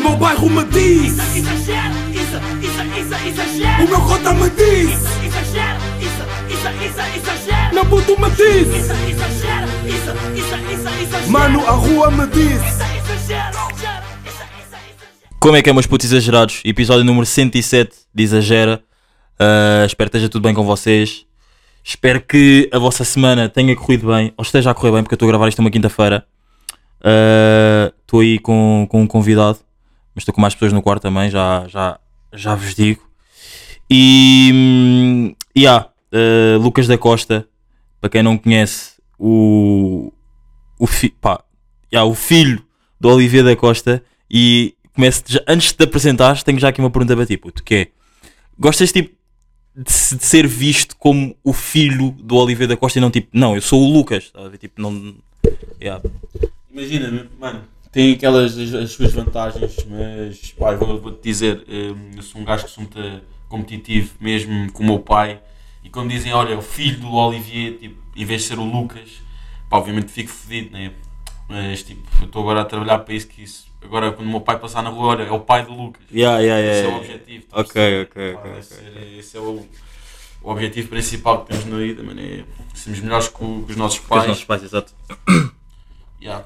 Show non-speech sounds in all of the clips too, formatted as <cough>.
meu bairro me diz Isso, exagero, isso, isso, isso, exagero. O meu cota me diz Isso, exagero, isso, isso, isso, exagero. Meu puto me diz Isso, exagero, isso, isso, isso, exagero. Mano, a rua me diz Isso, exagero. Como é que é, meus putos exagerados? Episódio número 107 de Exagera. Ah, espero que esteja tudo bem com vocês. Espero que a vossa semana tenha corrido bem, ou esteja a correr bem, porque eu estou a gravar isto uma quinta-feira. Ah, Estou aí com, com um convidado, mas estou com mais pessoas no quarto também, já, já, já vos digo. E. hum, yeah, ah, Lucas da Costa, para quem não conhece, o. O, fi, pá, yeah, o filho do Olivier da Costa. E começo já, antes de te apresentares, tenho já aqui uma pergunta para ti, puto, que é: gostas tipo de, se- de ser visto como o filho do Olivier da Costa e não tipo, não, eu sou o Lucas, ver? Tipo, não. Yeah. Imagina, mano, tem aquelas as, as suas vantagens, mas pá, eu vou, vou-te dizer, hum, eu sou um gajo que sou muito competitivo, mesmo com o meu pai, e quando dizem, olha, o filho do Olivier, tipo, em vez de ser o Lucas, pá, obviamente fico fedido, né? Mas tipo, eu estou agora a trabalhar para isso que isso. Agora quando o meu pai passar na rua, olha, é o pai do Lucas. Yeah, yeah, Esse é yeah, o yeah. objetivo. a Ok, ok, Pá, ok, esse, ok. é- esse é o, o objetivo principal que temos na vida, mano, é sermos melhores que, que os nossos Com os pais. nossos pais, exato. Yeah.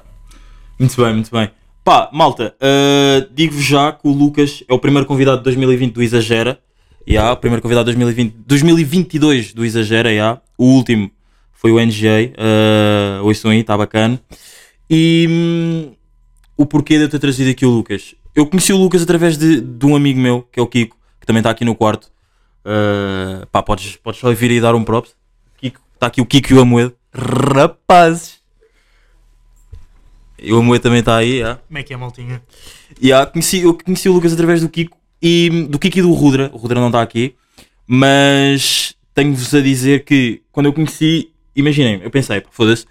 Muito bem, muito bem. Pá, malta, uh, digo-vos já que o Lucas é o primeiro convidado de 2020 do Exagera. Yeah, o primeiro convidado de 2020, 2022 do Exagera, yeah. o último foi o NGA. Uh, ouçam aí, está bacana. E hum, o porquê de eu ter trazido aqui o Lucas? Eu conheci o Lucas através de, de um amigo meu, que é o Kiko, que também está aqui no quarto. Uh, pá, podes, podes só vir e dar um props. Está aqui o Kiko e o Amoedo. Rapazes! E o Amoedo também está aí, yeah. Como é que é, maltinha? Yeah, conheci, eu conheci o Lucas através do Kiko e do Kiko e do Rudra. O Rudra não está aqui, mas tenho-vos a dizer que quando eu conheci, imaginem, eu pensei, foda-se,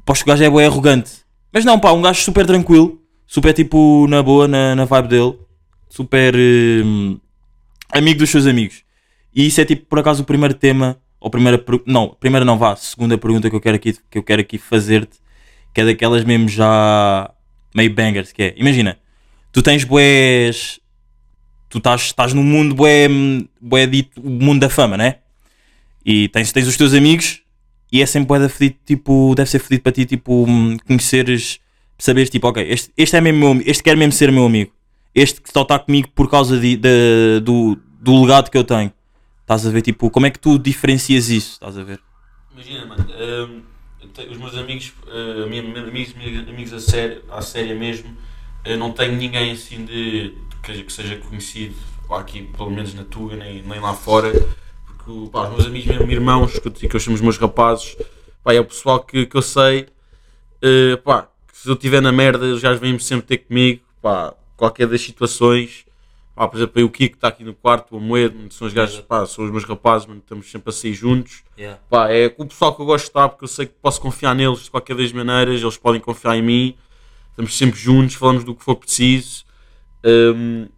aposto que o gajo é bué arrogante. Mas não, pá, um gajo super tranquilo, super tipo na boa, na, na vibe dele, super hum, amigo dos seus amigos. E isso é tipo por acaso o primeiro tema, ou primeira, não, primeira não vá, segunda pergunta que eu quero aqui, que eu quero aqui fazer-te, que é daquelas mesmo já meio bangers, que é, imagina, tu tens boés. Tu estás, no mundo bué, bué dito, o mundo da fama, né? E tens, tens os teus amigos e é sempre bué da fedido, tipo, deve ser fedido para ti, tipo, hum, conheceres, saberes, tipo, ok, este, este é mesmo meu este quer mesmo ser meu amigo. Este que só está comigo por causa de, de- do, do legado que eu tenho. Estás a ver, tipo, como é que tu diferencias isso? Estás a ver? Imagina, mano, te- os meus amigos, uh, amigos, amigos a sério, à séria mesmo, eu não tenho ninguém assim de que, que seja conhecido aqui, pelo menos na Tuga, nem, nem lá fora, porque pá, os meus amigos, mesmo irmãos, que, eu- que eu chamo os meus rapazes, pá, é o pessoal que, que eu sei, uh, pá, se eu estiver na merda, eles já vêm sempre ter comigo, pá, qualquer das situações. Pá, por exemplo, aí o Kiko está aqui no quarto, o Amoedo, mano, são os gajos, pá, são os meus rapazes, mano, estamos sempre a sair juntos. Pá, é com o pessoal que eu gosto de estar, porque eu sei que posso confiar neles de qualquer das maneiras, eles podem confiar em mim, estamos sempre juntos, falamos do que for preciso. Hum,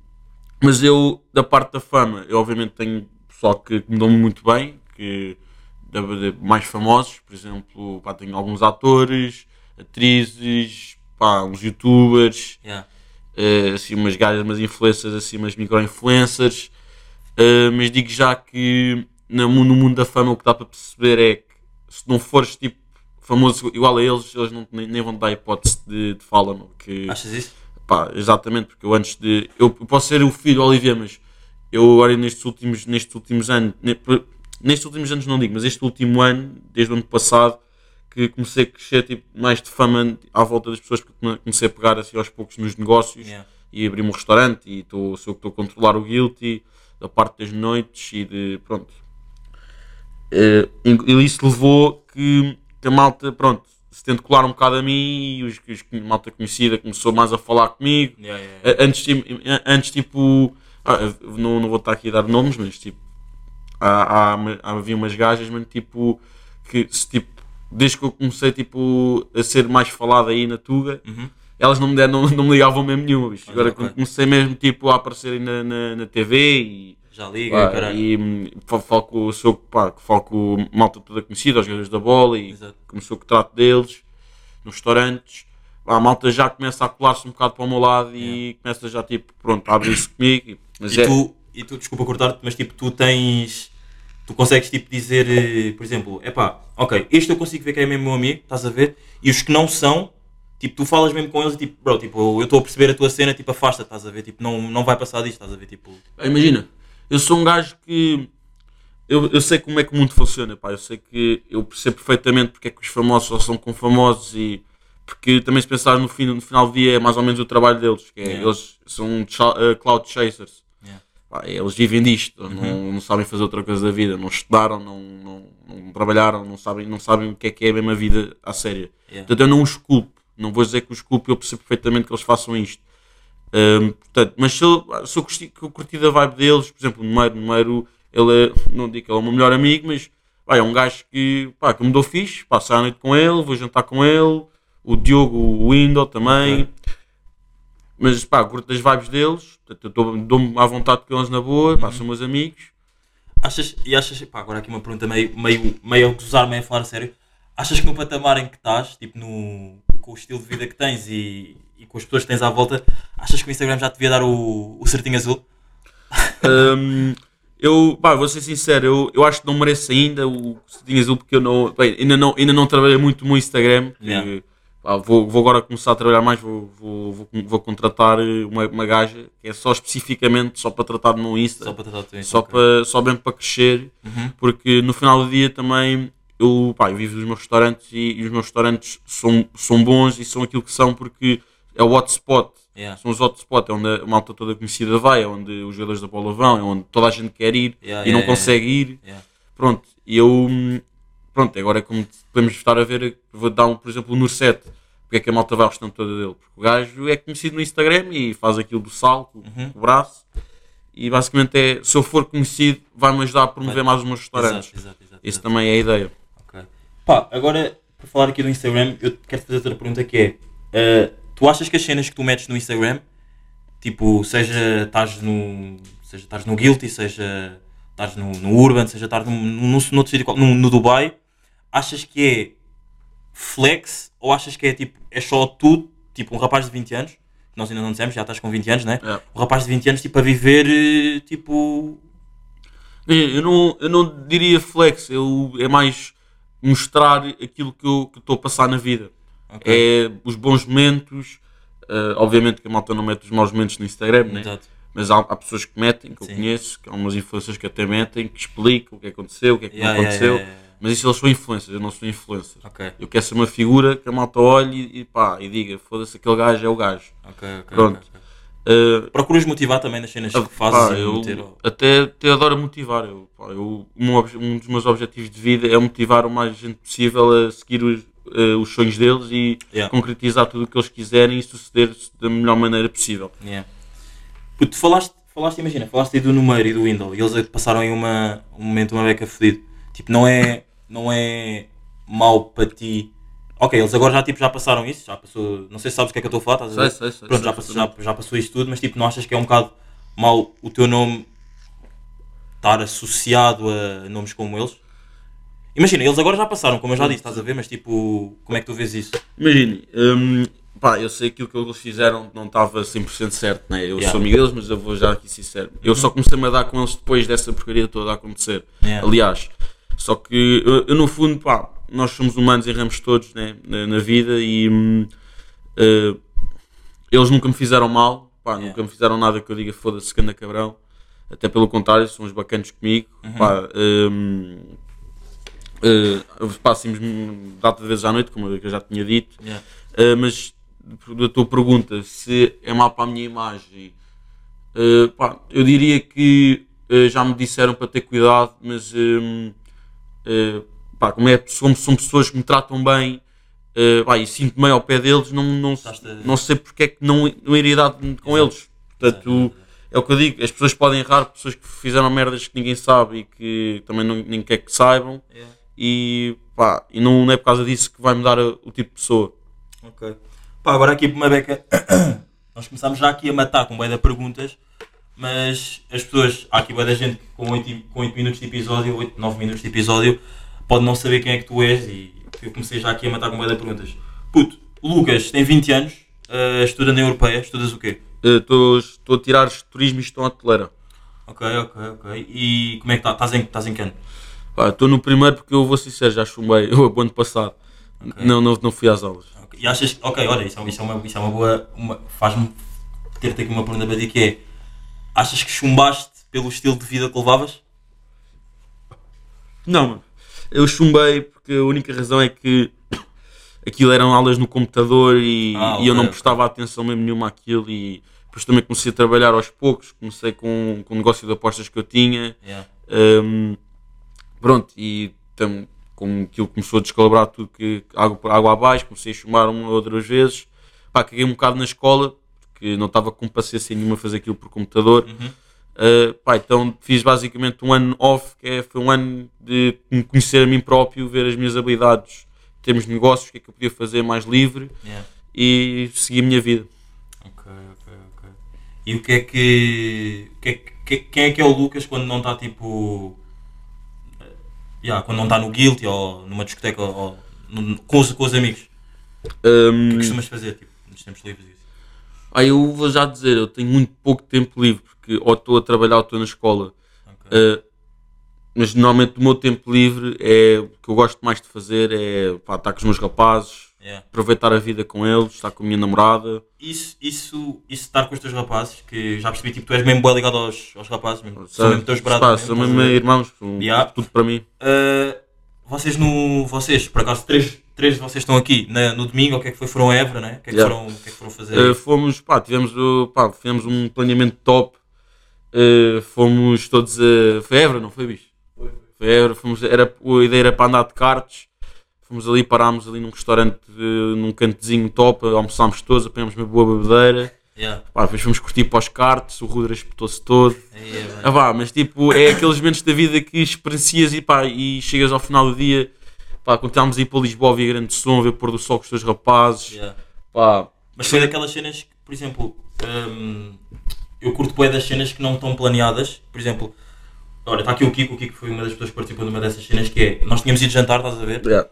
mas eu, da parte da fama, eu obviamente tenho pessoal que, que me dão muito bem, que mais famosos, por exemplo, pá, tenho alguns atores, atrizes, pá, uns youtubers, eh, assim, umas gajas, umas influencers, assim, umas micro-influencers. Uh, mas digo já que no mundo, no mundo da fama o que dá para perceber é que se não fores tipo famoso igual a eles, eles não, nem, nem vão dar hipótese de, de fala, meu, que, Achas isso? pá, exatamente, porque eu antes de. Eu, posso ser o filho do Olivier, mas eu agora nestes últimos, nestes últimos anos, nestes últimos anos não digo, mas este último ano, desde o ano passado, que comecei a crescer tipo, mais de fama à volta das pessoas, porque come- comecei a pegar assim aos poucos nos negócios Yeah. e abri um restaurante e estou, sou estou a controlar o Guilty, da parte das noites e de pronto. Eh, e isso levou que, que a malta, pronto, se tente colar um bocado a mim e os, os, a malta conhecida começou mais a falar comigo. Yeah, yeah, yeah. Antes, tipo- antes tipo, ah, não, não vou estar aqui a dar nomes, mas tipo, há, há, havia umas gajas, mano, tipo, que se tipo, desde que eu comecei tipo, a ser mais falado aí na Tuga, Uhum. elas não me, deram, <laughs> não, não me ligavam mesmo nenhuma. bicho. Agora ok. comecei mesmo tipo, a aparecer aí na, na, na TV e. Já liga, pá, caralho. e hum, fa- falo com, sou, pá, falo com malta toda conhecida, os jogadores da bola e Exato. começou com o trato deles nos restaurantes. a malta já começa a colar-se um bocado para o meu lado e começa já tipo, pronto, a abrir-se comigo. e- Mas E é, tu, e tu, desculpa cortar-te, mas tipo, tu tens. Tu consegues tipo dizer, eh, por exemplo, epá, ok, este eu consigo ver que é mesmo meu amigo, estás a ver? E os que não são, tipo, tu falas mesmo com eles e tipo, bro, tipo, eu estou a perceber a tua cena, tipo, afasta, estás a ver? Tipo, não, não vai passar disto, estás a ver? Tipo, Pá, Imagina, eu sou um gajo que. Eu, eu sei como é que o mundo funciona, pá. Eu sei que eu percebo perfeitamente porque é que os famosos só são com famosos e. Porque também se pensar no, fim, no final do dia é mais ou menos o trabalho deles, que é, Yeah. eles são eh, cloud chasers. Pá, eles vivem disto, não, não sabem fazer outra coisa da vida, não estudaram, não, não, não trabalharam, não sabem, não sabem o que é que é a vida à séria. Yeah. Portanto, eu não os culpo, não vou dizer que os culpo, eu percebo perfeitamente que eles façam isto. Hum, portanto, mas se eu, se eu curti, que eu curti da vibe deles, por exemplo, o Numeiro, Numeiro, ele é, <laughs> não digo que ele é o meu melhor amigo, mas pá, é um gajo que, pá, que me dou fixe, passo a noite com ele, vou jantar com ele, o Diogo, o Window também. Mas pá, curto das vibes deles, dou-me à vontade com eles na boa, pá, são meus amigos. achas, e achas, pá, agora aqui uma pergunta meio, meio, meio a gozar, meio a falar sério, achas que no patamar em que estás, tipo, no, com o estilo de vida que tens e, e com as pessoas que tens à volta, achas que o Instagram já te devia dar o, o certinho azul? Hum, eu, pá, vou ser sincero, eu, eu acho que não mereço ainda o Cedinho Azul porque eu não, bem, ainda não, ainda não trabalhei muito no Instagram. Yeah. Pá, vou, vou agora começar a trabalhar mais, vou, vou, vou, vou contratar uma, uma gaja que é só especificamente só para tratar no Insta, Só para tratar teu só, ok. para, só mesmo para crescer, Uhum. porque no final do dia também eu, pá, eu vivo dos meus restaurantes e, e os meus restaurantes são, são bons e são aquilo que são porque é o hotspot. Yeah. São os hotspots, é onde a malta toda conhecida vai, é onde os jogadores da bola vão, é onde toda a gente quer ir Yeah, e não yeah, consegue ir. Pronto, e eu. Pronto, agora é como podemos estar a ver, vou dar um, por exemplo, o Nurset. Porque é que a malta vai ao restaurante toda dele? Porque o gajo é conhecido no Instagram e faz aquilo do sal com, Uhum. o braço. E basicamente é, se eu for conhecido, vai-me ajudar a promover mais os meus restaurantes. Exato, exato, exato, Isso também é a ideia. Ok. Pá, agora, para falar aqui do Instagram, eu quero fazer outra pergunta que é: eh, tu achas que as cenas que tu metes no Instagram, tipo, seja estás no, seja estás no Guilty, seja estás no, no Urban, seja estás outro sítio, qual- no, no Dubai, achas que é flex ou achas que é tipo, é só tu, tipo, um rapaz de 20 anos, que nós ainda não dissemos, já estás com 20 anos, né? É. Um rapaz de 20 anos, tipo, a viver, eh, tipo, Eu não, eu não diria flex, eu, é mais mostrar aquilo que eu estou a passar na vida. ok. É os bons momentos. eh, obviamente que a malta não mete os maus momentos no Instagram, né? Exato. mas há, há pessoas que metem, que eu Sim. conheço, que há umas influências que até metem, que explicam o que aconteceu, o que é que Yeah, não aconteceu. yeah, yeah. Mas isso eles são influencers, eu não sou influencer. Ok, Eu quero ser uma figura que a malta olhe e, pá, e diga: foda-se, aquele gajo é o gajo. ok, ok. Pronto. Eh, Procuras motivar também nas cenas que Pá, fazes e eu meter até, até adoro motivar. Eu, pá, eu- um, um dos meus objetivos de vida é motivar o mais gente possível a seguir os, eh, os sonhos deles e Yeah. concretizar tudo o que eles quiserem e suceder da melhor maneira possível. Yeah. Puto, tu falaste, falaste, imagina, falaste aí do número e do Windows e eles passaram aí uma, um momento, uma beca fodido. Tipo, não é, não é mau para ti. Ok, eles agora já, tipo, já passaram isso, já passou. Não sei se sabes o que é que eu estou a falar, estás a ver? Sei, sei, sei, Pronto, já, passou, já, já passou isso tudo, mas tipo, não achas que é um bocado mau o teu nome estar associado a nomes como eles? Imagina, eles agora já passaram, como eu já disse, estás a ver, mas tipo, como é que tu vês isso? Imagine, hum, pá, eu sei que aquilo que eles fizeram não estava 100% certo, né? Eu Yeah. sou amigo deles, mas eu vou já aqui sincero. Eu só comecei-me a dar com eles depois dessa porcaria toda a acontecer. Yeah. Aliás, só que eu, eu, no fundo, pá, nós somos humanos e erramos todos né, na, na vida e hum, eh, eles nunca me fizeram mal, pá, Yeah. nunca me fizeram nada que eu diga foda-se, cana cabrão. Até pelo contrário, são uns bacanos comigo. Uhum. Pá, hum, eh, passamos data de vezes à noite, como eu já tinha dito. Yeah. Uh, mas a tua pergunta se é mal para a minha imagem, uh, pá, eu diria que uh, já me disseram para ter cuidado, mas um, uh, pá, como, é, como são pessoas que me tratam bem uh, pá, e sinto-me bem ao pé deles, não, não, não sei porque é que não, não iria dar com eles. Portanto, é o que eu digo, as pessoas podem errar, pessoas que fizeram merdas que ninguém sabe e que também não, ninguém quer que saibam. Yeah. E, pá, e não, não é por causa disso que vai mudar o tipo de pessoa. Ok. Pá, agora aqui uma beca. <coughs> Nós começámos já aqui a matar com bem de perguntas, mas as pessoas, há aqui bem da gente que com 8, com 8 minutos de episódio, 8, 9 minutos de episódio, pode não saber quem é que tu és e eu comecei já aqui a matar com de perguntas. Puto, Lucas tem 20 anos, eh, estuda na Europeia, estudas o quê? Estou a tirar turismo e gestão hoteleira. Ok, ok, ok. E como é que está? Estás em, estás em que ano? Estou no primeiro porque eu vou sincero, já chumbei <laughs> o ano passado. Não, não, não fui às aulas. Ok. E achas, ok, olha, isso é, isso é uma, isso é uma boa, uma- faz-me ter-te aqui uma pergunta para ti que é, achas que chumbaste pelo estilo de vida que levavas? Não, mano. Eu chumbei porque a única razão é que <coughs> aquilo eram aulas no computador e, Ah, e eu não prestava atenção mesmo nenhuma àquilo e depois também comecei a trabalhar aos poucos, comecei com, com o negócio de apostas que eu tinha, Yeah. hum, pronto, e tam, como aquilo começou a descalabrar tudo que água, por água abaixo, comecei a chumar uma ou outras vezes, pá, caguei um bocado na escola, porque não estava com paciência nenhuma a fazer aquilo por computador, Uhum. Uh, pá, então fiz basicamente um ano off, que é, foi um ano de me conhecer a mim próprio, ver as minhas habilidades em termos de negócios, o que é que eu podia fazer mais livre Yeah. e seguir a minha vida. Ok, ok, ok. E o que é que, o que, é que- que- quem é que é o Lucas quando não está tipo, eh, yeah, quando não está no guilty ou numa discoteca ou, ou no- com, os, com os amigos? O que Um, é que costumas fazer, tipo, nos tempos livres? Aí eu vou já dizer, eu tenho muito pouco tempo livre, porque ou estou a trabalhar ou estou na escola. Ok. Uh, mas normalmente o meu tempo livre é o que eu gosto mais de fazer é pá, estar com os meus rapazes, Yeah. aproveitar a vida com eles, estar com a minha namorada. Isso, isso, isso estar com os teus rapazes, que já percebi, tipo, tu és mesmo bem ligado aos, aos rapazes, mesmo. São mesmo teus. Pá, mesmo, são mesmo irmãos, Yeah. tudo para mim. Uh, vocês no. Vocês, por acaso, três, três de vocês estão aqui na- no domingo, o que é que foi? Foram a Évora, né? O que é que, Yeah. foram, o que, é que foram fazer? Uh, fomos, pá, tivemos, pá, fizemos um planeamento top. Uh, fomos todos a. Foi Évora, não foi, bicho? Foi Évora, fomos, era, a ideia era para andar de karts. Fomos ali, parámos ali num restaurante, uh, num cantezinho top, almoçámos todos, apanhámos uma boa bebedeira. Yeah. Pá, depois fomos curtir para os karts, o Rudra espetou-se todo. Aí é. Ah, vá, mas tipo, é aqueles momentos da vida que experiencias e, pá, e chegas ao final do dia. Pá, quando estávamos a ir para Lisboa, ouvir grande som, ver pôr do sol com os teus rapazes. Yeah. Pá, Mas foi daquelas cenas que, por exemplo, hum, eu curto bem das cenas que não estão planeadas. Por exemplo, olha, está aqui o Kiko, o Kiko foi uma das pessoas que participou de uma dessas cenas que é, nós tínhamos ido jantar, estás a ver? yeah.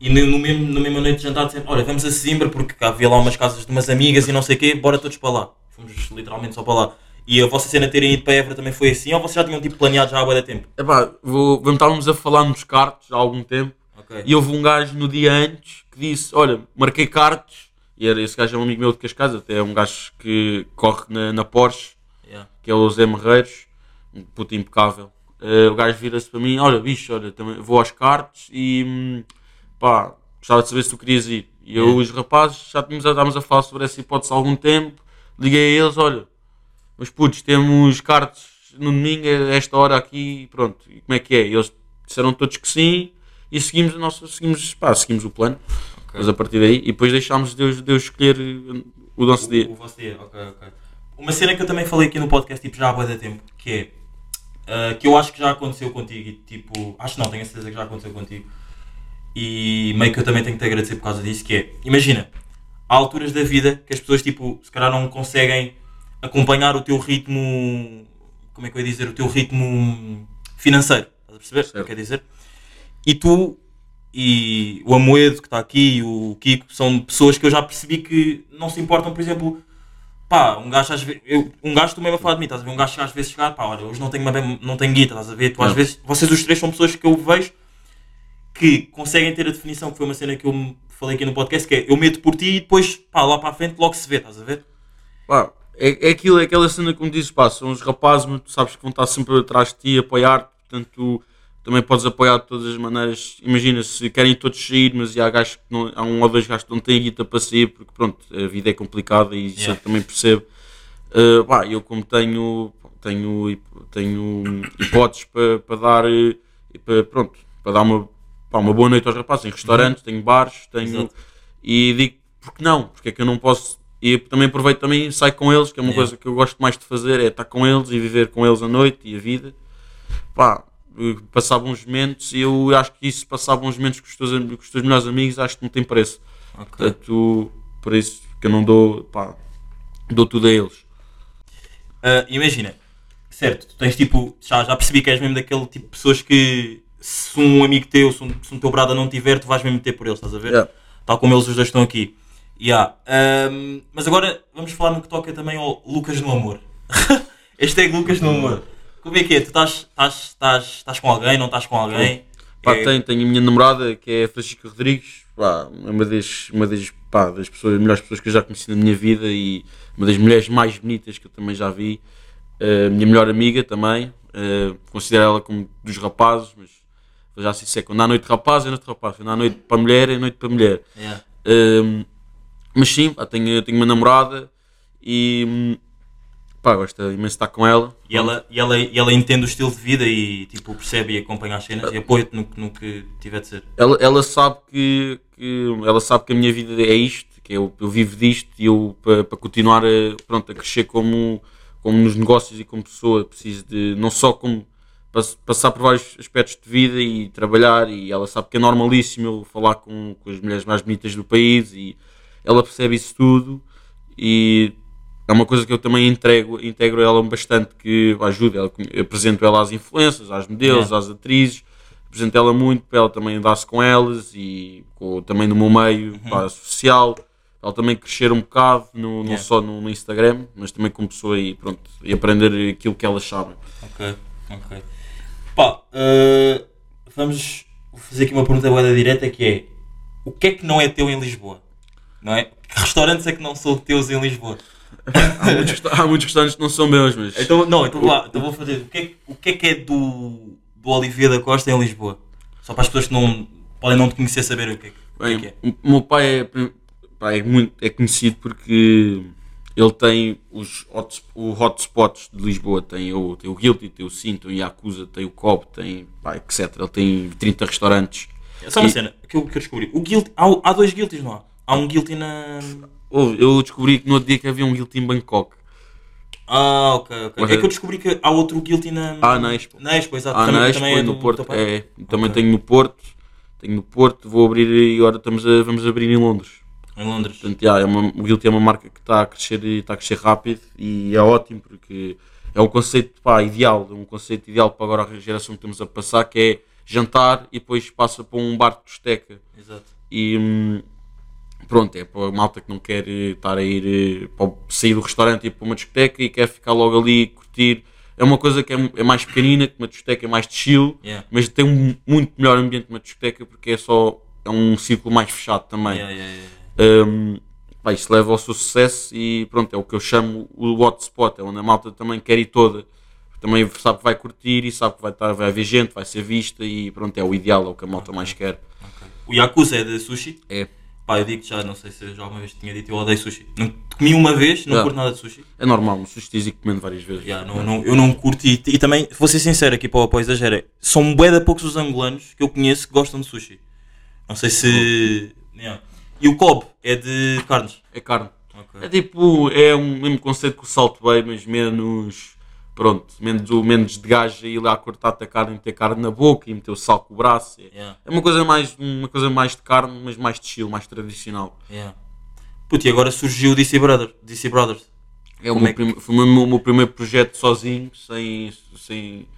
E no, no mesmo, na mesma noite de jantar dissemos, olha, vamos a Sesimbra porque havia lá umas casas de umas amigas e não sei o quê, bora todos para lá. Fomos literalmente só para lá. E a vossa cena terem ido para Évora também foi assim, ou vocês já tinham tipo planeado já há bué de tempo? Epá, vou, vamos- estávamos a falar nos cartos há algum tempo Ok. e houve um gajo no dia antes que disse: Olha, marquei cartos. E era, esse gajo é um amigo meu de Cascais, até é um gajo que corre na, na Porsche, Yeah. que é o Zé Marreiros, um puto impecável. Eh, o gajo vira-se para mim: Olha, bicho, olha, também vou aos cartos e hum, pá, gostava de saber se tu querias ir. E eu e os rapazes já tínhamos, estávamos a falar sobre essa hipótese há algum tempo. Liguei a eles: Olha, mas putos, temos cartas no domingo, a esta hora aqui, e pronto. E como é que é? E eles disseram todos que sim e seguimos, a nossa, seguimos, pá, seguimos o plano. Ok. Mas a partir daí, e depois deixámos Deus, Deus escolher eh, o nosso dia. O, o vosso dia, ok, ok. Uma cena que eu também falei aqui no podcast, tipo, já há de tempo, que é, ah, que eu acho que já aconteceu contigo, e tipo, acho não, tenho a certeza que já aconteceu contigo, e meio que eu também tenho que te agradecer por causa disso, que é, imagina, há alturas da vida que as pessoas, tipo, se calhar não conseguem acompanhar o teu ritmo, como é que eu ia dizer, o teu ritmo financeiro, estás a perceber o que eu Certo. dizer? E tu e o Amoedo que está aqui, e o Kiko, são pessoas que eu já percebi que não se importam, por exemplo, pá, um gajo às vezes, eu, um gajo tu mesmo a falar de mim, estás a ver? Um gajo que às vezes chegar, pá, olha, hoje não tenho, uma, não tenho guita, estás a ver? Tu às vezes, vocês os três são pessoas que eu vejo que conseguem ter a definição, que foi uma cena que eu falei aqui no podcast, que é eu meto por ti e depois, pá, lá para a frente logo se vê, estás a ver? Pá, é, é aquilo, é aquela cena como dizes, pá, são os rapazes, mas tu sabes que vão estar sempre atrás de ti, apoiar-te, portanto tu também podes apoiar de todas as maneiras. Imagina, se querem todos sair, mas há, gajos não, há um ou dois gajos que não têm guita para sair, porque pronto, a vida é complicada e isso Yeah. eu também percebo. Uh, pá, eu como tenho, tenho, tenho hipóteses para, para dar, eh, para, pronto, para dar uma, pá, uma boa noite aos rapazes, em restaurantes, tenho bares, tenho, Exato. e digo, porque não? Porque é que eu não posso e também aproveito também e saio com eles, que é uma Yeah. coisa que eu gosto mais de fazer, é estar com eles e viver com eles a noite e a vida. Pá, passar bons momentos e eu acho que isso, passar bons momentos com os teus, com os teus melhores amigos, acho que não tem preço. Ok. Portanto, por isso que eu não dou, pá, dou tudo a eles. Ah, imagina, certo, tu tens tipo, já, já percebi que és mesmo daquele tipo de pessoas que se um amigo teu, se um, se um teu brada não tiver, tu vais mesmo ter por eles, estás a ver? Yeah. Tal como eles os dois estão aqui. Yeah. Ahm, mas agora vamos falar no que toca também ao Lucas no Amor. <laughs> Hashtag Lucas no Amor. Como é que é? Tu estás, estás, estás, estás com alguém, não estás com alguém? Pá, É- tenho, tenho a minha namorada que é a Francisca Rodrigues, pá, é uma das, uma das, pá, das pessoas, melhores pessoas que eu já conheci na minha vida e uma das mulheres mais bonitas que eu também já vi. A minha melhor amiga também, eh, considero ela como dos rapazes, mas já sei se é quando há noite de rapaz é noite de rapaz, quando há noite para mulher é noite para mulher. Yeah. Um, mas sim, pá, tenho, tenho uma namorada e hum, pá, gosto imenso de estar com ela. E ela, e, ela, e ela entende o estilo de vida e tipo, percebe e acompanha as cenas e apoia-te no, que- no que tiver de ser. Ela, ela sabe que, que ela sabe que a minha vida é isto, que eu, eu vivo disto e eu para para continuar a, pronto, a crescer como, como nos negócios e como pessoa preciso de não só como passar por vários aspectos de vida e trabalhar e ela sabe que é normalíssimo eu falar com, com as mulheres mais bonitas do país e ela percebe isso tudo e é uma coisa que eu também entrego, integro ela bastante que ajuda, ela, apresento ela às influências, às modelos, Yeah. às atrizes, apresento ela muito para ela também dar-se com elas e com, também no meu meio pá, social, ela também crescer um bocado, no, não Yeah. só no, no Instagram, mas também como pessoa e pronto, e aprender aquilo que elas sabem. Ok, ok. Pá, eh, vamos fazer aqui uma pergunta boa direta que é o que é que não é teu em Lisboa? Não é? Que restaurantes é que não são teus em Lisboa? Há muitos, há muitos restaurantes que não são meus, mas Então, não, então vou lá, então vou fazer. O que é, que- o que, é que é do, do Oliveira da Costa em Lisboa? Só para as pessoas que não podem não te conhecer saber o que é, que- o que, é que é. o meu pai é, pá, é, muito, é conhecido porque ele tem os hot, o hotspots de Lisboa. Tem o, tem o Guilty, tem o Cinto, tem o Yakuza, tem o Cobb, tem pá, etc. Ele tem 30 restaurantes. É só uma E- cena que eu, que eu descobri. O guilty, há, há dois guilties, não há? Há um guilty na. Eu descobri que no outro dia que havia um Guilty em Bangkok. Ah, ok, ok. Mas É é- que eu descobri que há outro guilty na. Ah, na Expo. Na Expo, exato. Ah, também, na Expo também é no do Porto. É, também Ok. tenho no Porto. Tenho no Porto, vou abrir e agora estamos a, vamos abrir em Londres. Em Londres. Portanto, já, é uma, o Guilty é uma marca que está a crescer e está a crescer rápido e é ótimo porque é um conceito pá, ideal, é um conceito ideal para agora a geração que estamos a passar, que é jantar e depois passa para um bar de discoteca. Exato. E hum, pronto, é para a malta que não quer eh, estar a ir eh, para sair do restaurante e ir para uma discoteca e quer ficar logo ali curtir. É uma coisa que é, é mais pequenina, que uma discoteca é mais de chill, Yeah. mas tem um muito melhor ambiente que uma discoteca porque é só é um círculo mais fechado também. Yeah, yeah, yeah. Um, pá, isso leva ao sucesso e pronto, é o que eu chamo o hotspot, é onde a malta também quer ir toda. Também sabe que vai curtir e sabe que vai, estar, vai haver gente, vai ser vista e pronto, é o ideal, é o que a malta mais quer. O Yakuza é de sushi? É, Pá, eu digo já, não sei se já alguma vez tinha dito, eu odeio sushi. Não, comi uma vez, não Yeah. curto nada de sushi. é normal, mas sushi e comendo várias vezes. Yeah, não, não- eu não curto e, e também, vou ser sincero aqui para o apoio exagero, são bué de poucos os angolanos que eu conheço que gostam de sushi. Não sei se... Yeah. E o Cobb é de carnes. É carne. Ok. É tipo, é o mesmo conceito que o Salt Bay, mas menos, pronto, menos, menos de gajo ir lá cortar-te a carne e meter carne na boca e meter o sal com o braço. É, Yeah, é uma coisa mais, uma coisa mais de carne, mas mais de estilo, mais tradicional. yeah. Puto, e agora surgiu o DC, Brother, DC Brothers. É o meu é que- foi o meu, meu primeiro projeto sozinho, sem, sem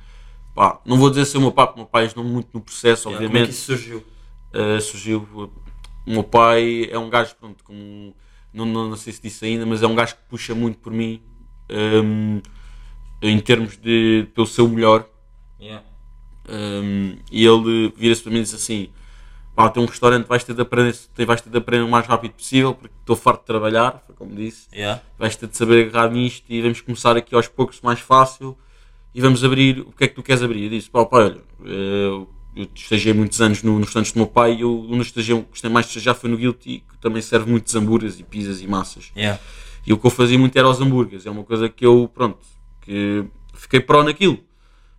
pá, não vou dizer ser o meu pai, porque o meu pai ajudou muito no processo, Yeah, como é que obviamente. isso surgiu? Uh, surgiu, o meu pai é um gajo, pronto, como, não, não, não sei se disse ainda, mas é um gajo que puxa muito por mim, um, em termos de, pelo seu melhor, Yeah. um, e ele vira-se para mim e diz assim: pá, tem um restaurante, vais ter de aprender, vais ter de aprender o mais rápido possível, porque estou farto de trabalhar, foi como disse Yeah. vais ter de saber agarrar nisto e vamos começar aqui aos poucos mais fácil e vamos abrir o que é que tu queres abrir. Eu disse, pá, pá, olha, eh, eu estagiei muitos anos no, nos restaurantes do meu pai e eu, um dos que gostei mais de estagiar foi no Guilty, que também serve muitos hambúrgueres e pizzas e massas. Yeah. E o que eu fazia muito era os hambúrgueres, é uma coisa que eu, pronto, que fiquei pró naquilo.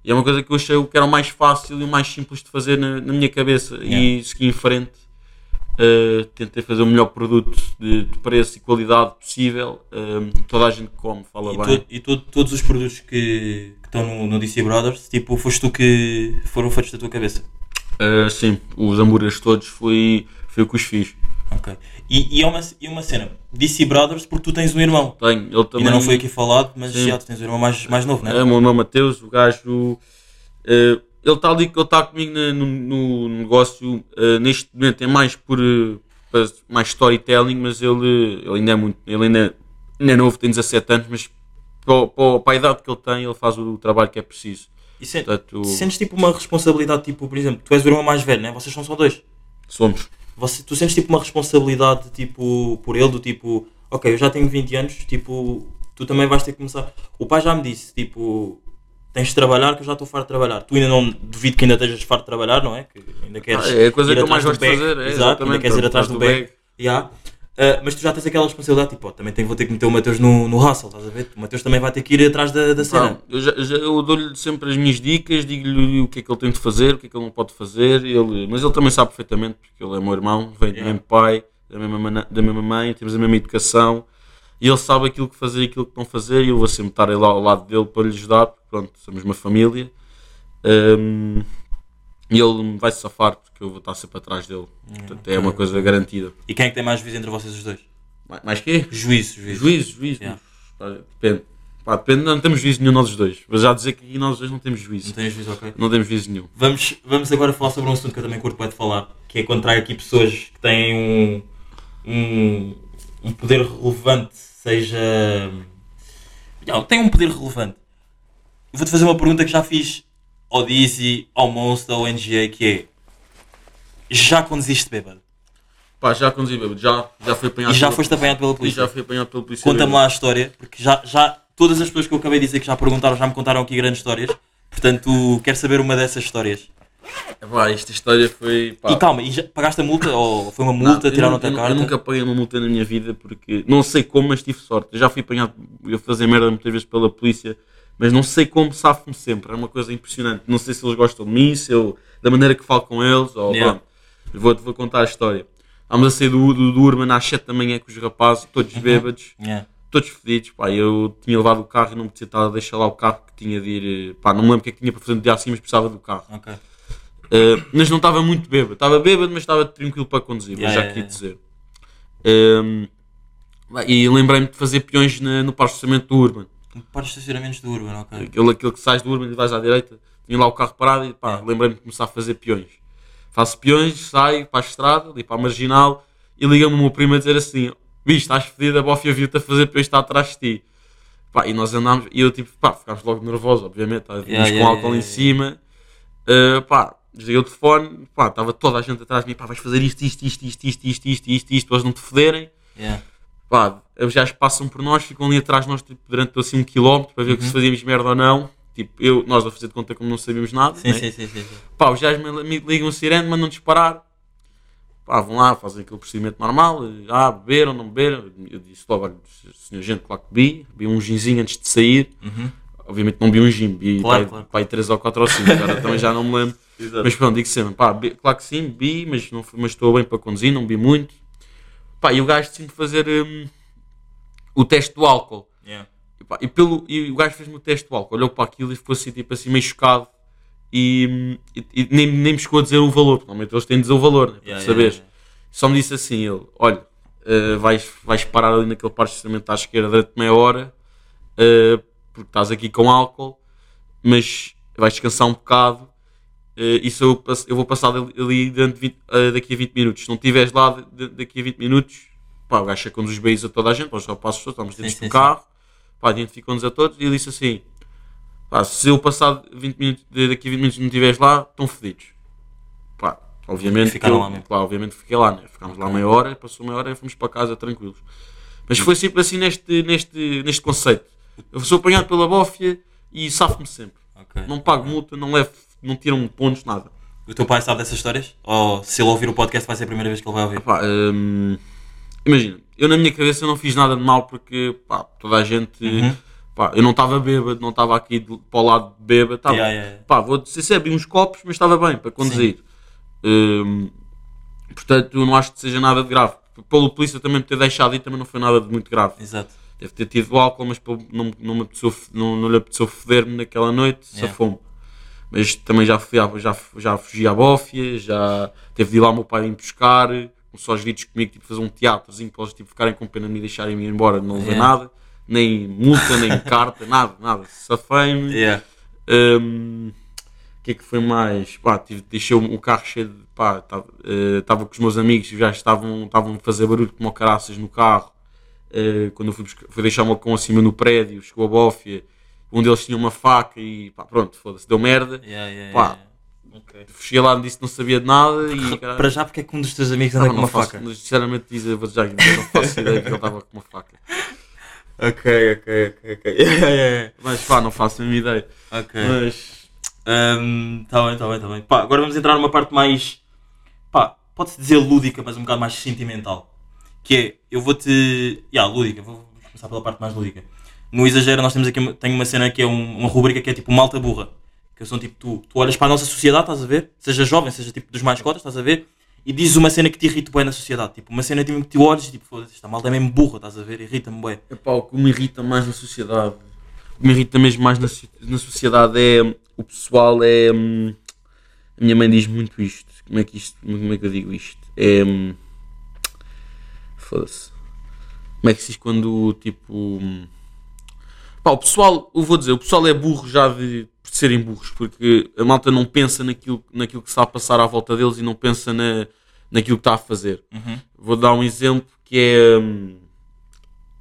E é uma coisa que eu achei que era o mais fácil e o mais simples de fazer na, na minha cabeça. E segui em frente. Uh, tentei fazer o melhor produto de, de preço e qualidade possível. Um, toda a gente come, fala E, bem. e to- todos os produtos que, que estão no, no DC Brothers, tipo, foste tu que foram feitos da tua cabeça. Uh, sim, os hambúrgueres todos foi, foi o que os fiz. Ok. E, e, é uma, e uma cena, DC Brothers, porque tu tens um irmão. Tenho, ele também. Ainda não foi aqui falado, mas Sim. já tu tens um irmão mais, mais novo, não É, é? o meu irmão Mateus, o gajo. eh, ele está ali, ele está comigo no, no negócio. eh, neste momento é mais por, para mais storytelling, mas ele, ele ainda é muito. Ele ainda, ainda é novo, tem 17 anos, mas para, o- para, o- para a idade que ele tem, ele faz o trabalho que é preciso. E sen- Portanto, sentes tipo uma responsabilidade, tipo, por exemplo, tu és o irmão mais velho, né? Vocês são só dois. somos. Você, tu sentes tipo uma responsabilidade tipo por ele do tipo, ok, eu já tenho 20 anos, tipo, tu também vais ter que começar. O pai já me disse, tipo, tens de trabalhar que eu já estou farto de trabalhar. Tu ainda não duvido que ainda estejas farto de trabalhar, não é? Que ainda queres. Ah, é a coisa ir que eu mais do gosto de fazer. É, Exato, ainda queres ir atrás do bag. Yeah. Ah, mas tu já tens aquela responsabilidade, tipo, ó, também tenho, vou ter que meter o Mateus no, no hustle, estás a ver? O Mateus também vai ter que ir atrás da, da cena. Não, eu, eu dou-lhe sempre as minhas dicas, digo-lhe o que é que ele tem de fazer, o que é que ele não pode fazer, ele, mas ele também sabe perfeitamente, porque ele é meu irmão, vem do Yeah. mesmo pai, da mesma, da mesma mãe, temos a mesma educação, e ele sabe aquilo que fazer e aquilo que não fazer, e eu vou sempre estar lá ao lado dele para lhe ajudar, pronto, somos uma família, Hum, e ele vai se safar, porque eu vou estar sempre atrás dele, portanto é uma coisa garantida. E quem é que tem mais juízo entre vocês os dois? Mais, mais quê? Juízo, juízo. Juízo, juízo. Yeah. Pá, Depende. Pá, depende, não temos juízo nenhum nós os dois. Mas já dizer que aqui nós os dois não temos Não juízo. tens juízo, ok? Não temos juízo nenhum. Vamos, vamos agora falar sobre um assunto que eu também curto bem de falar, que é quando trago aqui pessoas que têm um, um, um poder relevante, seja. Não, têm um poder relevante. Eu Vou-te fazer uma pergunta que já fiz ao Dizzy, ao Monster, ao NGA, que é. Já conduziste bêbado? Pá, já conduzi bêbado. Já, já fui apanhado E já pela- foste apanhado pela E polícia? já fui apanhado pela polícia. Conta-me lá a história, porque já, já todas as pessoas que eu acabei de dizer que já perguntaram já me contaram aqui grandes histórias. Portanto, quero saber uma dessas histórias. Pá, esta história foi. Pá, E calma, e pagaste a multa? Ou foi uma não, multa, eu tiraram nu- a tua eu, nu- carta? Eu nunca paguei uma multa na minha vida porque não sei como, mas tive sorte. Eu já fui apanhado a fazer merda muitas vezes pela polícia, mas não sei como safo-me sempre. É uma coisa impressionante. Não sei se eles gostam de mim, se eu, da maneira que falo com eles, ou Yeah. pronto. Vou-te vou contar a história. Estávamos a sair do, do, do Urban às 7 da manhã com os rapazes, todos Uhum. bêbados. Yeah. todos fedidos, pá, eu tinha levado o carro e não me podia estar a deixar lá o carro que tinha de ir, pá, não me lembro o que é que tinha para fazer no dia assim, mas precisava do carro. Ok. Eh, mas não estava muito bêbado, estava bêbado, mas estava tranquilo para conduzir, Yeah, já yeah, queria dizer. Ehm, pá, e lembrei-me de fazer peões na- no parque do Urban, Para os estacionamentos do Urban, ok. aquele, aquele que sais do Urban e vais à direita, tinha lá o carro parado e pá, Yeah. lembrei-me de começar a fazer peões. Faço peões, saio para a estrada, ali para a marginal e liga-me o meu primo a dizer assim: Bicho, estás fedido, a bofia viu-te a fazer peões, está atrás de ti. Pá, e nós andámos, e eu tipo, pá, ficámos logo nervosos, obviamente, tá, Yeah, com yeah, álcool yeah, em cima. Uh, pá, desliguei o telefone, pá, estava toda a gente atrás de mim, pá, vais fazer isto, isto, isto, isto, isto, isto, isto, isto, isto, eles não te foderem. Yeah. Pá, os gajos passam por nós, ficam ali atrás de nós tipo, durante assim um quilómetro para ver Uhum. se fazíamos merda ou não. Tipo, eu, nós a fazer de conta como não sabíamos nada. Sim, né? sim, sim, sim, sim. Pá, os gajos me, me ligam a sirene, mandam disparar. Pá, vão lá, fazem aquele procedimento normal. eh, Ah, beberam, não beberam. Eu disse logo, senhor gente, claro que bebi. Bebi um ginzinho antes de sair. Uhum. Obviamente não bebi um gin, bebi Claro, pai, claro. pai 3 ou 4 ou 5, agora também já não me lembro. <laughs> Mas pronto, digo sempre, pá, be- claro que sim, bebi, mas, não, mas estou bem para conduzir, não bebi muito. Pá, e o gajo decide fazer hum, o teste do álcool. Yeah. E, pá, e pelo, e o gajo fez-me o teste do álcool, olhou para aquilo e ficou assim, tipo assim, meio chocado. E, e- e nem, nem me chegou a dizer o valor, normalmente eles têm de dizer o valor, né, para Yeah, saberes. yeah, Só me disse assim, ele, olha, eh, vais, vais parar ali naquele parque de estacionamento à esquerda durante meia hora, eh, porque estás aqui com álcool, mas vais descansar um bocado, isso eu, eu vou passar ali, ali durante 20 eh, daqui a 20 minutos. Se não estiveres lá de- daqui a 20 minutos, pá, o gajo conduz os beijos a toda a gente, os rapazes todos, estamos dentro sim, do sim. carro, pá, identificam-nos a todos, e ele disse assim, pá, se eu passar 20 minutos, daqui a 20 minutos e não estiveres lá, estão fedidos. Pá, obviamente, eu- lá mesmo. obviamente fiquei lá, né? ficámos lá meia hora, passou meia hora e fomos para casa tranquilos. Mas foi sempre assim neste, neste, neste conceito. Eu sou apanhado pela bófia e safo-me sempre. Ok. Não pago multa, não levo, não tiram pontos, nada. O teu pai sabe dessas histórias? Ou se ele ouvir o podcast vai ser a primeira vez que ele vai ouvir? Pá, hum, imagina, eu na minha cabeça não fiz nada de mal porque pá, toda a gente. Uhum. Pá, eu não estava bêbado, não estava aqui de- para o lado de bêbado. Estava, Yeah, yeah. Pá, vou dizer se uns copos, mas estava bem para conduzir. Hum, portanto, eu não acho que seja nada de grave. Pelo polícia também me ter deixado ir também não foi nada de muito grave. Exato. Deve ter tido álcool, mas pô, não, não, me apeteceu, não, não lhe apeteceu foder-me naquela noite, Yeah. safou-me. Mas também já, fui, já, já fugi à bófia, já teve de ir lá o meu pai me buscar, começou aos gritos comigo, tipo, fazer um teatrozinho para eles tipo, ficarem com pena de me e deixarem-me ir embora, não levei Yeah. nada, nem multa, nem <laughs> carta, nada, nada. Safei-me. Yeah. Hum, O que é que foi mais? Pá, tive, deixei o carro cheio de. Pá, estava com os meus amigos, já estavam, estavam a fazer barulho como caraças no carro. Eh, quando eu fui, buscar- fui deixar o meu cão acima no prédio, chegou a bófia. Um deles tinha uma faca e pá, pronto, foda-se, deu merda. Yeah, yeah, Pá. yeah. Ok. Cheguei lá e disse que não sabia de nada e. caralho, Para já, porque é que um dos teus amigos anda com uma faço, faca? Sinceramente, dizer, vou já, não faço ideia que ele estava com uma faca. <laughs> Ok, ok, ok, ok. <laughs> Yeah, yeah, yeah. Mas pá, não faço a minha ideia. Ok. Mas. Hum, tá bem, tá bem, tá bem. Pá, agora vamos entrar numa parte mais. Pá, pode-se dizer lúdica, mas um bocado mais sentimental. Que é, eu vou-te. Ya, lúdica, vou vou começar pela parte mais lúdica. No Exagero, nós temos aqui tenho uma cena que é um- uma rubrica que é tipo malta burra. Que são tipo, tu, tu olhas para a nossa sociedade, estás a ver? Seja jovem, seja tipo dos mais cotas, estás a ver? E dizes uma cena que te irrita bem na sociedade. Tipo, uma cena tipo, que tu olhas e tipo, foda-se, esta malta é mesmo burra, estás a ver? Irrita-me bem. Epá, o que me irrita mais na sociedade, o que me irrita mesmo mais na, na sociedade é hum, o pessoal é. hum, a minha mãe diz muito isto. Como é que isto. Como é que eu digo isto? É. hum, Foda-se. Como é que se diz quando tipo. Pá, o pessoal, eu vou dizer, o pessoal é burro já de por serem burros, porque a malta não pensa naquilo, naquilo que está a passar à volta deles e não pensa na, naquilo que está a fazer. Uhum. Vou dar um exemplo que é. hum,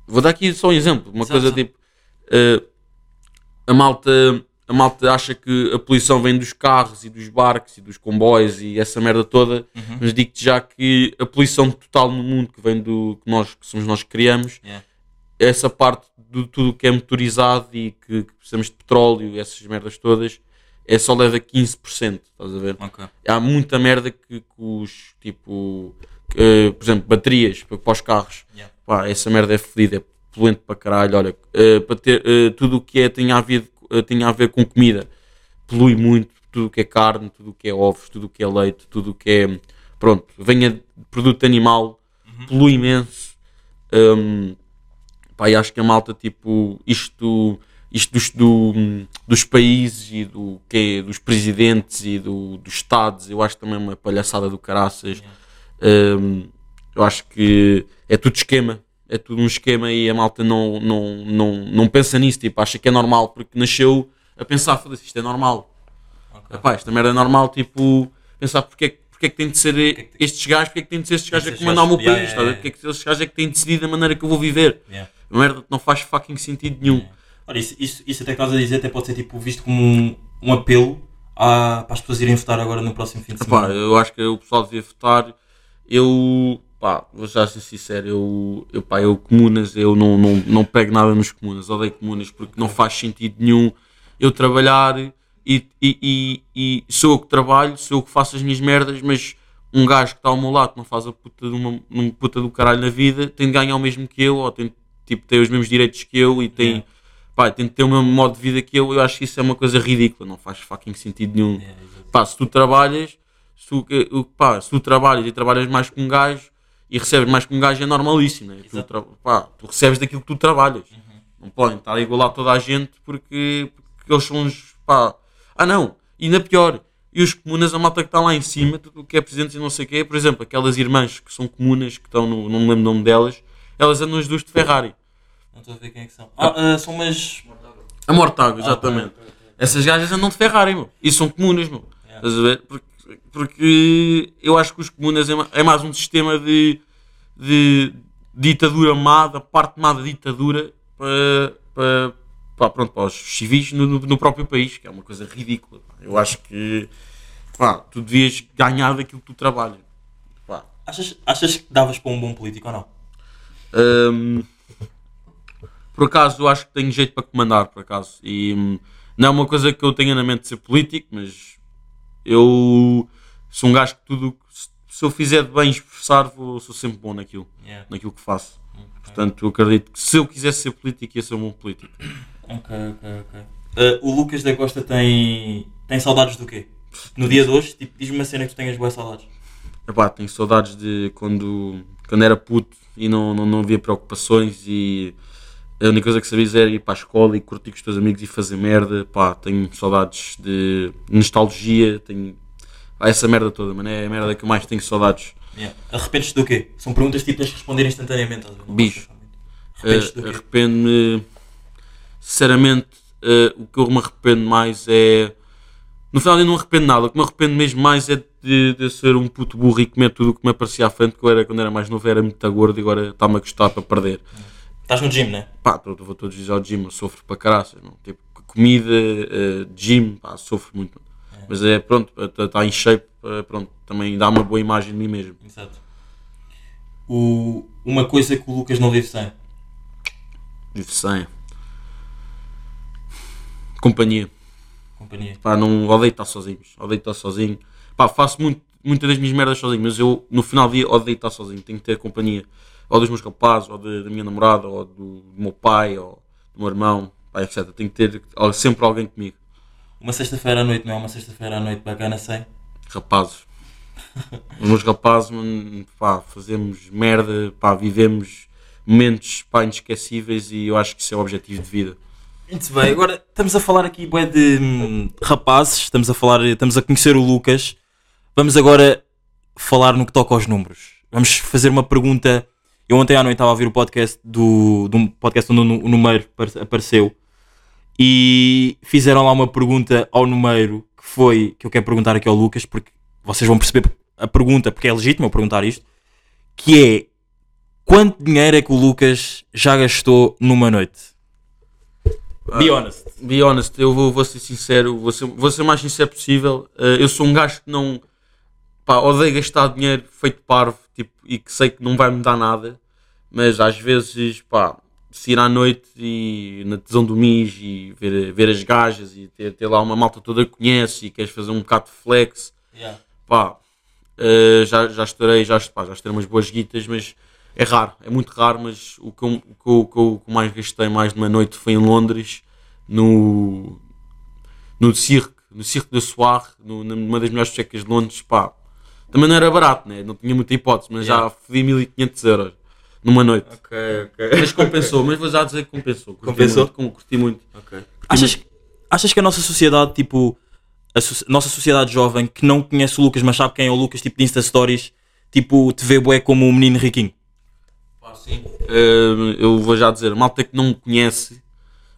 Vou dar aqui só um exemplo. Uma Exato, coisa tipo. eh, a, malta, a malta acha que a poluição vem dos carros e dos barcos e dos comboios e essa merda toda. Uhum. Mas digo-te já que a poluição total no mundo que vem do. que, nós, que somos nós que criamos, Yeah. Essa parte de tudo que é motorizado e que, que precisamos de petróleo e essas merdas todas, é só leva 15%. Estás a ver? Ok. há muita merda que, que os tipo eh, por exemplo baterias para, os carros Yeah. pá, essa merda é fedida é poluente para caralho olha eh, para ter eh, tudo o que é tem a ver eh, tem a ver com comida polui muito tudo o que é carne tudo o que é ovos tudo o que é leite tudo o que é pronto venha de produto animal polui imenso Hum, pá, e acho que a malta tipo isto isto dos, do- dos países e do que dos presidentes e do, dos estados eu acho também uma palhaçada do caraças. Hum, eu acho que é tudo esquema é tudo um esquema e a malta não, não, não, não pensa nisso tipo, acha que é normal porque nasceu a pensar, foda-se, isto é normal. Ok. Epá, esta merda é normal, tipo, pensar porque é, que- porque é que tem de ser tem- estes gajos, porque é que tem de ser estes gajos a comandar o meu país, yeah, a yeah. porque é que estes gajos é que têm de decidir da maneira que eu vou viver. Yeah. A merda não faz fucking sentido nenhum. Ora, isso, isso, isso até que estás a dizer até pode ser tipo, visto como um, um apelo à- para as pessoas irem votar agora no próximo fim de Epá, semana. eu acho que o pessoal devia votar. Eu, pá, vou já ser sincero, eu, eu, pá, eu comunas, eu não, não, não pego nada nos comunas, odeio comunas porque não faz sentido nenhum eu trabalhar e, e, e, e sou eu que trabalho, sou eu que faço as minhas merdas, mas um gajo que está ao meu lado que não faz a puta, de uma, uma puta do caralho na vida tem de ganhar o mesmo que eu, ou tem tipo, ter os mesmos direitos que eu e tem, Yeah. pá, tem de ter o mesmo modo de vida que eu. Eu acho que isso é uma coisa ridícula, não faz fucking sentido nenhum Yeah, pá, se tu trabalhas, se tu, pá, se tu trabalhas e trabalhas mais que um gajo e recebes mais que um gajo é normalíssimo, né? tu, pá, tu recebes daquilo que tu trabalhas. Não podem estar a igualar toda a gente porque, porque eles são uns, pá, ah não, e ainda pior, e os comunas, a malta que está lá em cima, tudo o que é presidente e não sei o quê, por exemplo, aquelas irmãs que são comunas, que estão no, não me lembro o nome delas, elas andam as duas de Ferrari. Não estou a ver quem é que são. Ah, ah, são umas. A Mortágua, exatamente. Ah, ok, ok, ok. Essas gajas andam de Ferrari, meu. E são comunas, meu. Yeah. Estás a ver? Porque, porque eu acho que os comunas é, é mais um sistema de, de ditadura má, da parte má da ditadura para, para, para, pronto, para os civis no, no- próprio país, que é uma coisa ridícula. pá. Eu acho que pá, tu devias ganhar daquilo que tu trabalhas. Pá. Achas, achas que davas para um bom político ou não? Hum, por acaso, eu acho que tenho jeito para comandar, por acaso. E hum, não é uma coisa que eu tenha na mente de ser político, mas eu sou um gajo que tudo. se- eu fizer de bem esforçar, vou, sou sempre bom naquilo, Yeah. naquilo que faço. Portanto, eu acredito que se eu quisesse ser político, ia ser um bom político. Ok, ok, ok. Ah, o Lucas da Costa tem, tem saudades do quê? No dia de hoje, tipo, diz-me uma cena que tu tenhas boas saudades. Epá, tenho saudades de quando, quando era puto e não, não, não havia preocupações e a única coisa que sabias era ir para a escola e curtir com os teus amigos e fazer merda. Pá, tenho saudades de nostalgia, tenho essa merda toda, mano. É a merda que eu mais tenho saudades. Yeah. Arrependes-te do quê? São perguntas que tipo, tens de responder instantaneamente. Bicho. podes sinceramente, eh, o que eu me arrependo mais é no final eu não arrependo nada. O que me arrependo mesmo mais é de, de ser um puto burro e comer tudo o que me aparecia à frente, que eu era, quando era mais novo era muito gordo e agora está-me a gostar para perder. Estás no gym, né? Pá, eu vou todos os dias ao gym, eu sofro para caraças, não? Tipo, comida, eh, gym, pá, sofro muito. Mas é, pronto, está em shape, eh, pronto, também dá uma boa imagem de mim mesmo. Exato. O, uma coisa que o Lucas não vive sem. Vive sem. Companhia. Companhia. Pá, não odeio estar sozinho. Odeio estar sozinho. Pá, faço muito, muitas das minhas merdas sozinho, mas eu no final do dia odeio estar sozinho. Tenho que ter companhia. Ou dos meus rapazes, ou da, da minha namorada, ou do, do meu pai, ou do meu irmão, pá, etc. Tenho que ter sempre alguém comigo. Uma sexta-feira à noite não é uma sexta-feira à noite bacana sem? Rapazes. Os meus rapazes, mano, pá, fazemos merda, pá, vivemos momentos pá, inesquecíveis e eu acho que isso é o objetivo de vida. Muito bem, agora estamos a falar aqui bué de hum, rapazes, estamos a falar, estamos a conhecer o Lucas. Vamos agora falar no que toca aos números. Vamos fazer uma pergunta. Eu ontem à noite estava a ouvir o podcast do, um podcast onde o número par- apareceu e fizeram lá uma pergunta ao número que foi que eu quero perguntar aqui ao Lucas, porque vocês vão perceber a pergunta, porque é legítimo eu perguntar isto, que é quanto dinheiro é que o Lucas já gastou numa noite? Be honest. Be honest, eu vou, vou ser sincero, vou ser, vou ser o mais sincero possível. Eh, eu sou um gajo que não. Pá, odeio gastar dinheiro feito parvo tipo, e que sei que não vai me dar nada, mas às vezes, pá, se ir à noite e na tesão do Mis e ver, ver as gajas e ter, ter lá uma malta toda que conhece e queres fazer um bocado de flex, pá, eh, já, já estourei, já, pá, já estourei umas boas guitas, mas é raro, é muito raro, mas o que eu, o que eu, o que eu- o que eu mais gastei mais numa noite foi em Londres, no, no circo, no circo da Soir, no, numa das melhores checas de Londres, pá, também não era barato, né? não tinha muita hipótese, mas já Yeah. fodi 1500 euros numa noite. Ok, ok. Mas compensou, mas vou já dizer que compensou. Curti Compensou? Muito, curti muito. Achas, achas que a nossa sociedade, tipo, a so- nossa sociedade jovem que não conhece o Lucas, mas sabe quem é o Lucas, tipo de Insta Stories, tipo, te vê bué como um menino riquinho? Sim. Eh, eu vou já dizer, malta que não me conhece,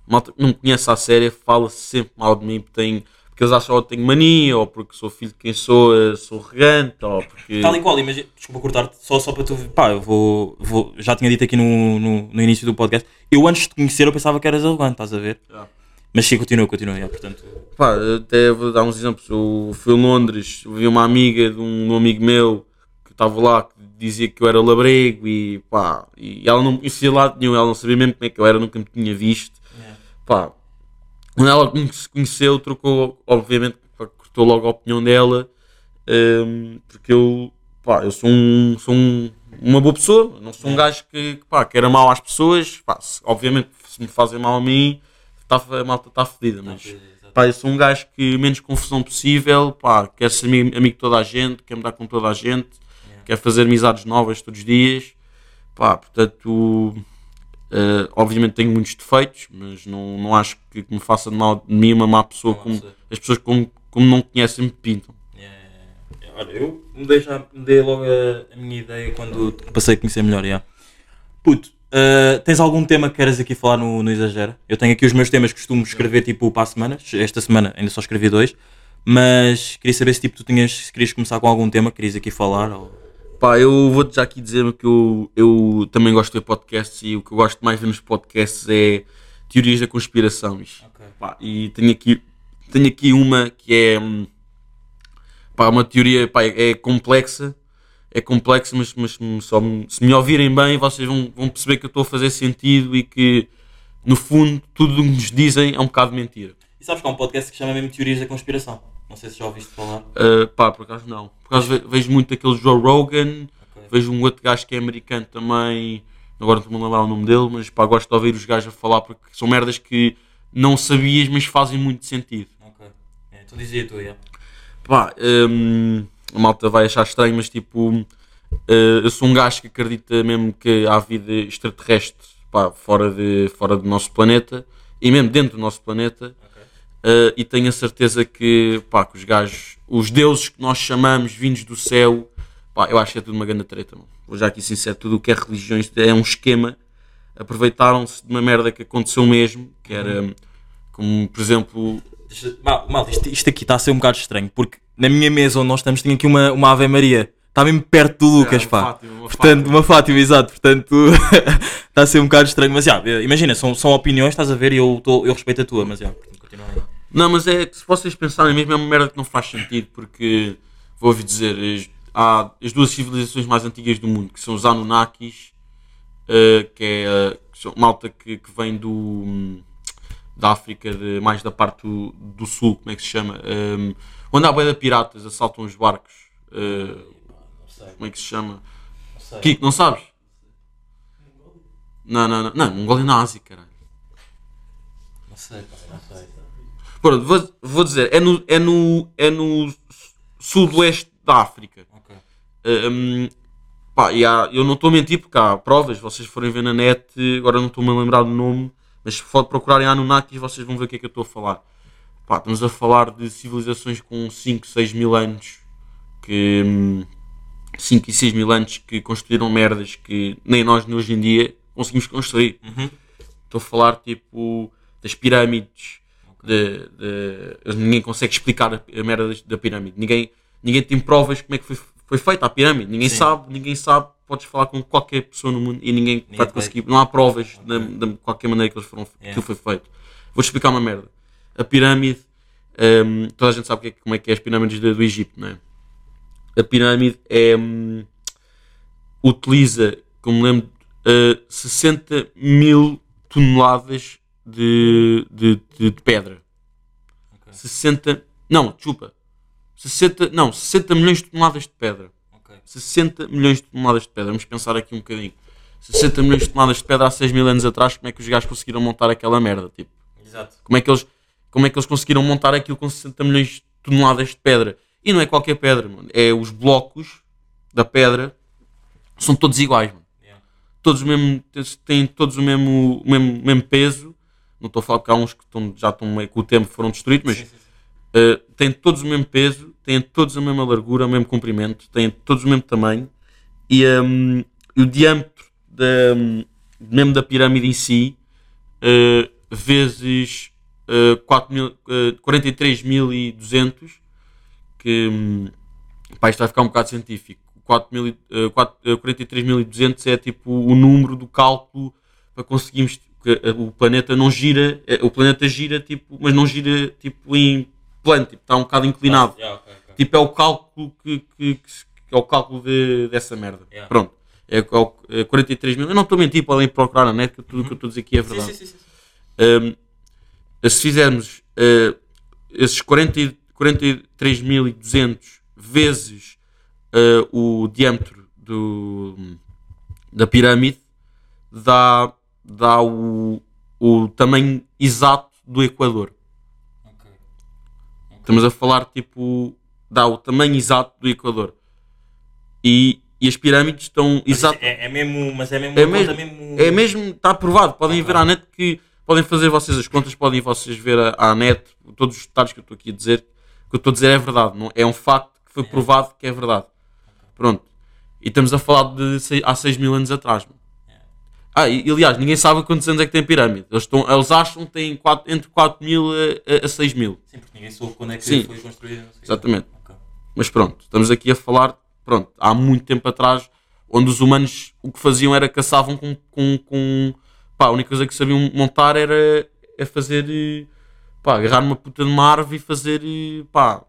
malta que não me conhece à séria, fala sempre mal de mim porque, tem, porque eles acham que eu tenho mania, ou porque sou filho de quem sou, eh, sou regante, ou porque. Tal e qual, imagina, desculpa cortar-te, só, só para tu ver. Pá, eu vou, vou. Já tinha dito aqui no, no, no início do podcast. Eu antes de te conhecer, eu pensava que eras arrogante, estás a ver? Mas sim, continua, continua, já, portanto. Pá, até vou dar uns exemplos. Eu fui a Londres, vi uma amiga de um, de um amigo meu que estava lá que dizia que eu era labrego e pá, e ela não me conhecia de lado nenhum, ela não sabia mesmo como é que eu era, nunca me tinha visto. Pá, quando ela me conheceu, trocou, obviamente, pá, cortou logo a opinião dela, hum, porque eu, pá, eu sou, um, sou um- uma boa pessoa, não sou um gajo que, que, pá, que era mau às pessoas, pá, se- obviamente, se me fazem mal a mim, tá, a malta está fedida, mas. Pá, eu sou um gajo que menos confusão possível, pá, quer ser amigo, amigo de toda a gente, quer me dar com toda a gente, quer fazer amizades novas todos os dias, pá, portanto, eh, obviamente tenho muitos defeitos, mas não, não acho que, me faça de, mal, de mim uma má pessoa, como as pessoas como, como não conhecem me pintam. Olha, eu mudei, já, mudei logo a, a minha ideia quando passei a conhecer melhor, já. Puto, uh, tens algum tema que queres aqui falar no, no Exagera? Eu tenho aqui os meus temas que costumo escrever tipo para a semana. Esta semana ainda só escrevi dois. Mas queria saber se tipo, tu tinhas, se querias começar com algum tema que querias aqui falar. Ou... Pá, eu vou-te já aqui dizer que eu, eu também gosto de ver podcasts e o que eu gosto mais de ver nos podcasts é teorias da conspiração. bicho. Pá, e tenho aqui, tenho aqui uma que é pá, uma teoria pá, é é complexa, é complexa, mas, mas só me- se me ouvirem bem vocês vão, vão perceber que eu estou a fazer sentido e que no fundo tudo o que nos dizem é um bocado mentira. E sabes que há um podcast que chama mesmo Teorias da Conspiração. Não sei se já ouviste falar. Uh, pá, por acaso não. Por acaso ve- vejo muito aquele Joe Rogan, Ok. vejo um outro gajo que é americano também, agora não estou-me a lembrar o nome dele, mas pá, gosto de ouvir os gajos a falar porque são merdas que não sabias, mas fazem muito sentido. Ok. É, então dizia tu, já. Pá, hum, a malta vai achar estranho, mas tipo, uh, eu sou um gajo que acredita mesmo que há vida extraterrestre pá, fora, de, fora do nosso planeta e mesmo dentro do nosso planeta. Uh, e tenho a certeza que, pá, que os gajos, os deuses que nós chamamos vindos do céu, pá, eu acho que é tudo uma grande treta. Mano. Vou já aqui sincero, tudo o que é religiões é um esquema. Aproveitaram-se de uma merda que aconteceu mesmo, que era como, por exemplo, Mal, mal, isto, isto aqui está a ser um bocado estranho, porque na minha mesa onde nós estamos tinha aqui uma, uma Ave Maria. Está mesmo perto do Lucas, É, pá. Fátima, uma Portanto, Fátima. uma Fátima, exato. Portanto, <laughs> está a ser um bocado estranho. Mas, já, imagina, são, são opiniões, estás a ver, e eu, tô- eu respeito a tua, mas, já, continua aí. Não, mas é que se vocês pensarem mesmo, é uma merda que não faz sentido, porque vou-vos dizer, as- há as duas civilizações mais antigas do mundo, que são os Anunnakis, eh, que é eh, que são malta que, que vem do hum, da África, de, mais da parte do, do sul, como é que se chama? Um, onde há boia de piratas, assaltam os barcos. eh, como é que se chama? Kiko, não sabes? Não, não, não. Não, Mongólia na Ásia, caralho. Não sei, pá, não sei. Pronto, vou, vou dizer, é no, é no, é no sudoeste da África. Ok. Um, pá, e há- eu não estou a mentir porque há provas, vocês forem ver na net, agora não estou-me a lembrar do nome, mas se for procurarem Anunnakis vocês vão ver o que é que eu estou a falar. Pá, estamos a falar de civilizações com 5, 6 mil anos, que 5 e 6 mil anos que construíram merdas que nem nós hoje em dia conseguimos construir. Uhum. Estou a falar tipo das pirâmides, de, de- ninguém consegue explicar a, a merda da pirâmide. Ninguém, ninguém tem provas como é que foi, foi feita a pirâmide. Ninguém Sim. sabe, ninguém sabe. Podes falar com qualquer pessoa no mundo e ninguém, vai vai. conseguir. Não há provas de, de qualquer maneira que eles foram, que aquilo foi feito. Vou-te explicar uma merda. A pirâmide, hum, toda a gente sabe que é- como é que é as pirâmides do, do Egito, não é? A pirâmide é, hum, utiliza, como lembro, uh, 60 mil toneladas de, de, de- de pedra. 60, não, desculpa. 60, não, 60 milhões de toneladas de pedra. Ok. 60 milhões de toneladas de pedra. Vamos pensar aqui um bocadinho. 60 milhões de toneladas de pedra há 6 mil anos atrás, como é que os gajos conseguiram montar aquela merda? Tipo, Exato. como é que eles, como é que eles conseguiram montar aquilo com 60 milhões de toneladas de pedra? E não é qualquer pedra, mano. É os blocos da pedra são todos iguais, mano. Yeah. Todos o mesmo, têm todos o mesmo, o mesmo, mesmo peso. Não estou a falar que há uns que estão, já estão meio com o tempo foram destruídos, mas Sim, sim, sim. Uh, têm todos o mesmo peso, têm todos a mesma largura, o mesmo comprimento, têm todos o mesmo tamanho e um, o diâmetro da, um, mesmo da pirâmide em si uh, vezes uh, 4 mil- uh, 43.200 que um, pá, isto vai ficar um bocado científico 4 mil, e- uh, quatro- uh, 43.200 é tipo o número do cálculo para conseguirmos que uh, o planeta não gira eh, o planeta gira tipo mas não gira tipo em plano tipo, está um bocado inclinado Yeah, ok, ok. tipo é o cálculo que, que, que é o cálculo de, dessa merda Yeah. pronto é, é é 43 mil eu não estou a mentir podem procurar na net que tudo o que eu estou a dizer aqui é verdade sim, sim, sim. um, se fizermos uh, esses 40 e- 43.200 vezes uh, o diâmetro do, da pirâmide, dá, dá o, o tamanho exato do Equador. Ok. Estamos a falar tipo. dá o tamanho exato do Equador. E, e as pirâmides estão exato. É, é mesmo, mas é mesmo, É conta mesmo, é mesmo, está aprovado. Podem Ok. ver à net que podem fazer vocês as contas, podem vocês ver à, à net todos os detalhes que eu estou aqui a dizer. O que eu estou a dizer é verdade, não, é um facto que foi provado que é verdade. Pronto. E estamos a falar de há 6 mil anos atrás. mano. Ah, e, aliás, ninguém sabe quantos anos é que tem a pirâmide. Eles, estão, eles acham que tem quatro- entre 4 mil a, a, a 6 mil. Sim, porque ninguém soube quando é que Sim. foi construída. Exatamente. Ok. Mas pronto, estamos aqui a falar, pronto, há muito tempo atrás, onde os humanos o que faziam era caçavam com. com, com pá, a única coisa que sabiam montar era é fazer. eh, pá, agarrar uma puta de uma árvore e fazer. eh, pá,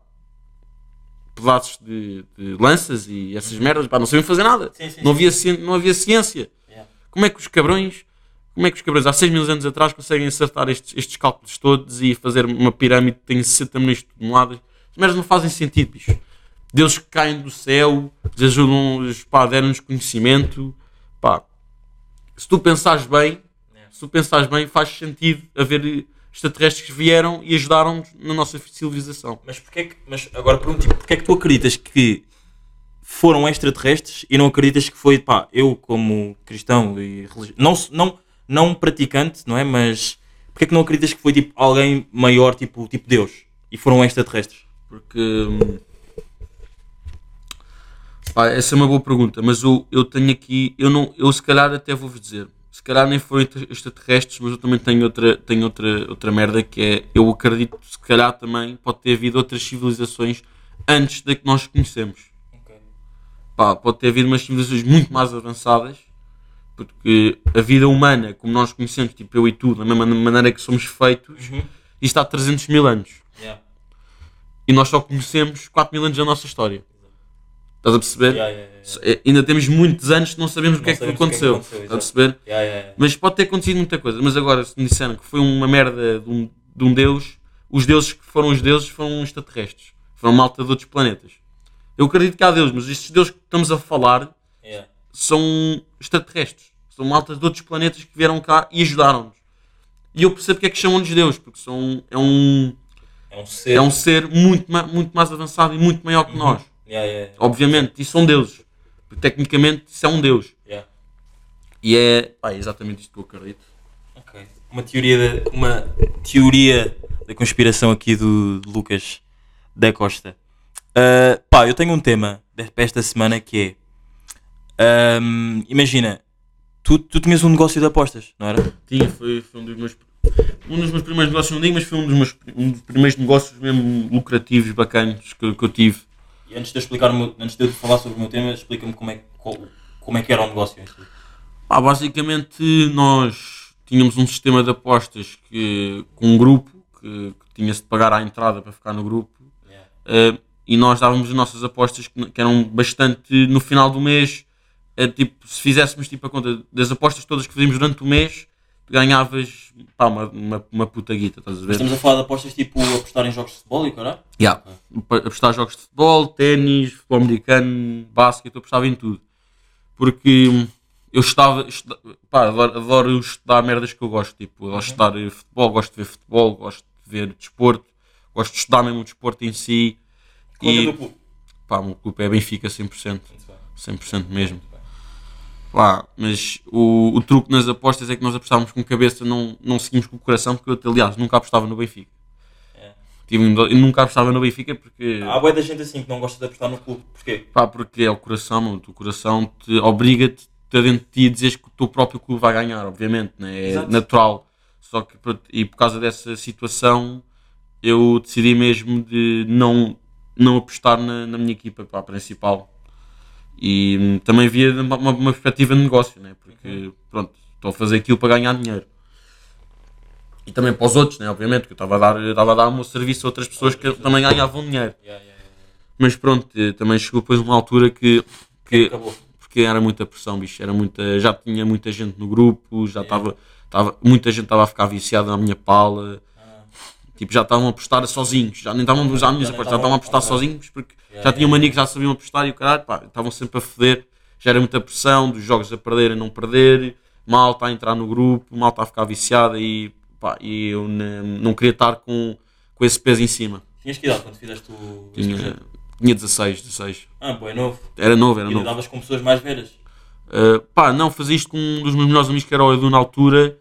pedaços de, de lanças e essas merdas, pá, não sabiam fazer nada. Sim, sim, não, havia, não havia ciência. Como é que os cabrões. Como é que os cabrões há 6 mil anos atrás conseguem acertar estes, estes cálculos todos e fazer uma pirâmide que tem 60 milhões de toneladas? As merdas não fazem sentido, bicho. Deus que caem do céu, eles ajudam, pá, deram-nos conhecimento. Pá, se tu pensares bem, se tu pensares bem, faz sentido haver extraterrestres que vieram e ajudaram-nos na nossa civilização. Mas porquê é que, mas agora pergunto, tipo, porquê é que tu acreditas que foram extraterrestres e não acreditas que foi, pá, eu como cristão e religioso, não, não, não praticante, não é? Mas porquê é que não acreditas que foi tipo alguém maior, tipo, tipo Deus, e foram extraterrestres? Porque. hum, pá, essa é uma boa pergunta, mas eu, eu tenho aqui. Eu, não, eu se calhar até vou-vos dizer. se calhar nem foram extra- extraterrestres, mas eu também tenho outra, tenho outra, outra merda que é, eu acredito se calhar também pode ter havido outras civilizações antes da que nós conhecemos. Pá, pode ter havido umas civilizações muito mais avançadas, porque a vida humana, como nós conhecemos, tipo eu e tu, da mesma maneira que somos feitos, Uhum. isto há 300 mil anos. Yeah. E nós só conhecemos 4 mil anos da nossa história. Estás a perceber? Yeah, yeah, yeah. Ainda temos muitos anos que não sabemos o que Não é que sabemos o que é que aconteceu. aconteceu, Estás a perceber? Mas pode ter acontecido muita coisa. Mas agora, se me disseram que foi uma merda de um, de um deus, os deuses que foram os deuses foram extraterrestres. Foram malta de outros planetas. Eu acredito que há deuses, mas estes deuses que estamos a falar Yeah. são extraterrestres. São maltas de outros planetas que vieram cá e ajudaram-nos. E eu percebo porque é que chamam-nos Deus, porque são, é, um, É um ser. é um ser muito, muito mais avançado e muito maior que nós. Yeah, yeah. Obviamente, e são deuses. Porque, tecnicamente, isso é um Deus. E é, pá, é exatamente isto que eu acredito. Uma teoria, da, uma teoria da conspiração aqui do de Lucas da Costa. Ah, pá, eu tenho um tema de- para esta semana que é. ahm, imagina, tu, tu tinhas um negócio de apostas, não era? Tinha, foi, foi um dos meus. Um dos meus primeiros negócios, não digo, mas foi um dos meus um dos primeiros negócios mesmo lucrativos, bacanos que, que eu tive. E antes de explicar, meu- antes de eu falar sobre o meu tema, explica-me como é, qual- como é que era o negócio. Ah, basicamente, nós tínhamos um sistema de apostas que, com um grupo que, que tinha-se de pagar à entrada para ficar no grupo. Yeah. eh, e nós dávamos as nossas apostas que, eram bastante no final do mês. eh, tipo, se fizéssemos tipo, a conta das apostas todas que fazíamos durante o mês, ganhavas pá, uma, uma, uma puta guita, estás a ver? Estamos a falar de apostas tipo apostar em jogos de futebol e caralho? Yeah. Pa- Apostar em jogos de futebol, ténis, futebol americano, basquete, eu apostava em tudo. Porque eu estava, estuda- pá, adoro, adoro estudar merdas que eu gosto. Tipo, gosto de estudar futebol, gosto de ver futebol, gosto de ver desporto, gosto de estudar mesmo o desporto em si. Conta E do clube. pá, o clube é Benfica 100%, Muito bem. 100% mesmo. Pá, mas o, o truque nas apostas é que nós apostávamos com cabeça, não, não seguimos com o coração, porque eu, aliás, nunca apostava no Benfica. É. Eu nunca apostava no Benfica porque. Há boa da gente assim que não gosta de apostar no clube. Porquê? Pá, porque é o coração, mano. O coração te obriga-te a dentro de ti a dizeres que o teu próprio clube vai ganhar, obviamente, né? é Exato. natural. Só que, e por causa dessa situação, eu decidi mesmo de não, não apostar na, na minha equipa pá, principal. E hum, também via uma, uma- perspectiva de negócio, né? porque, pronto, estou a fazer aquilo para ganhar dinheiro. E também para os outros, né? obviamente, que eu estava a dar, estava a dar o meu serviço a outras pessoas que também ganhavam dinheiro. Yeah, yeah, yeah. Mas pronto, eh, também chegou depois uma altura que, que Acabou. porque era muita pressão, bicho, era muita, já tinha muita gente no grupo, já estava, estava muita gente estava a ficar viciada na minha pala, tipo, já estavam a apostar sozinhos, já nem estavam minhas nem apostas, já estavam- a apostar ok. sozinhos, porque Yeah, já tinham yeah, mania que já sabiam apostar e o caralho, pá, estavam sempre a foder, já era muita pressão, dos jogos a perder a não perder, mal está a entrar no grupo, mal está a ficar viciada e, pá, e eu ne- não queria estar com, com esse peso em cima. Tinhas que idade quando fizeste o. Tinha, tinha 16, 16. Ah, pô, é novo. Era novo, era E novo. lidavas com pessoas mais velhas. Uh, pá, não, fazia isto com um dos meus melhores amigos que era o Edu na altura.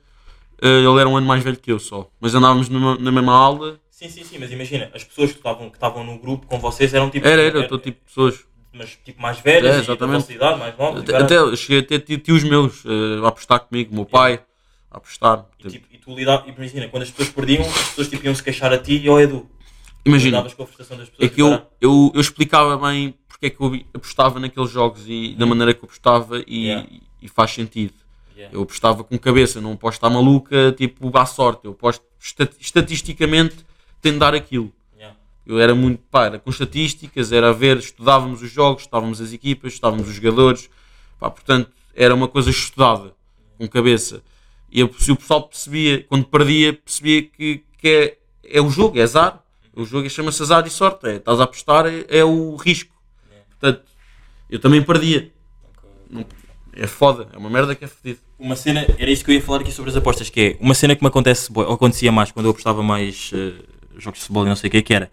Uh, ele era um ano mais velho que eu só. Mas andávamos numa- na mesma aula. Sim, sim, sim, mas imagina, as pessoas que estavam, que estavam no grupo com vocês eram tipo. Era, era, todo tipo de pessoas. Mas tipo mais velhas É, e exatamente. vossa idade, mais novas. e Até, caralho. até eu cheguei a ter ti- tios meus uh, a apostar comigo, meu pai a apostar. E, tipo, e tu lidavas, imagina, quando as pessoas perdiam, as pessoas tipo, iam se queixar a ti e ao Edu. Imagina, a frustração das pessoas. é que e eu, eu, eu explicava bem porque é que eu apostava naqueles jogos e da maneira que eu apostava e, Yeah. e faz sentido. Yeah. Eu apostava com cabeça, não aposto à maluca, tipo, à sorte. Eu estat- estatisticamente dar aquilo. Yeah. Eu era muito, pá, era com estatísticas, era a ver, estudávamos os jogos, estudávamos as equipas, estudávamos os jogadores, pá, portanto, era uma coisa estudada, com cabeça. E eu, o pessoal percebia, quando perdia, percebia que, que é, é o jogo, é azar. O jogo é- chama-se azar e sorte, é, estás a apostar, é, é o risco. Portanto, eu também perdia. Não- É foda, é uma merda que é fedido. Uma cena, era isso que eu ia falar aqui sobre as apostas, que é uma cena que me acontece, ou acontecia mais quando eu apostava mais eh, jogos de futebol e não sei o que, que era.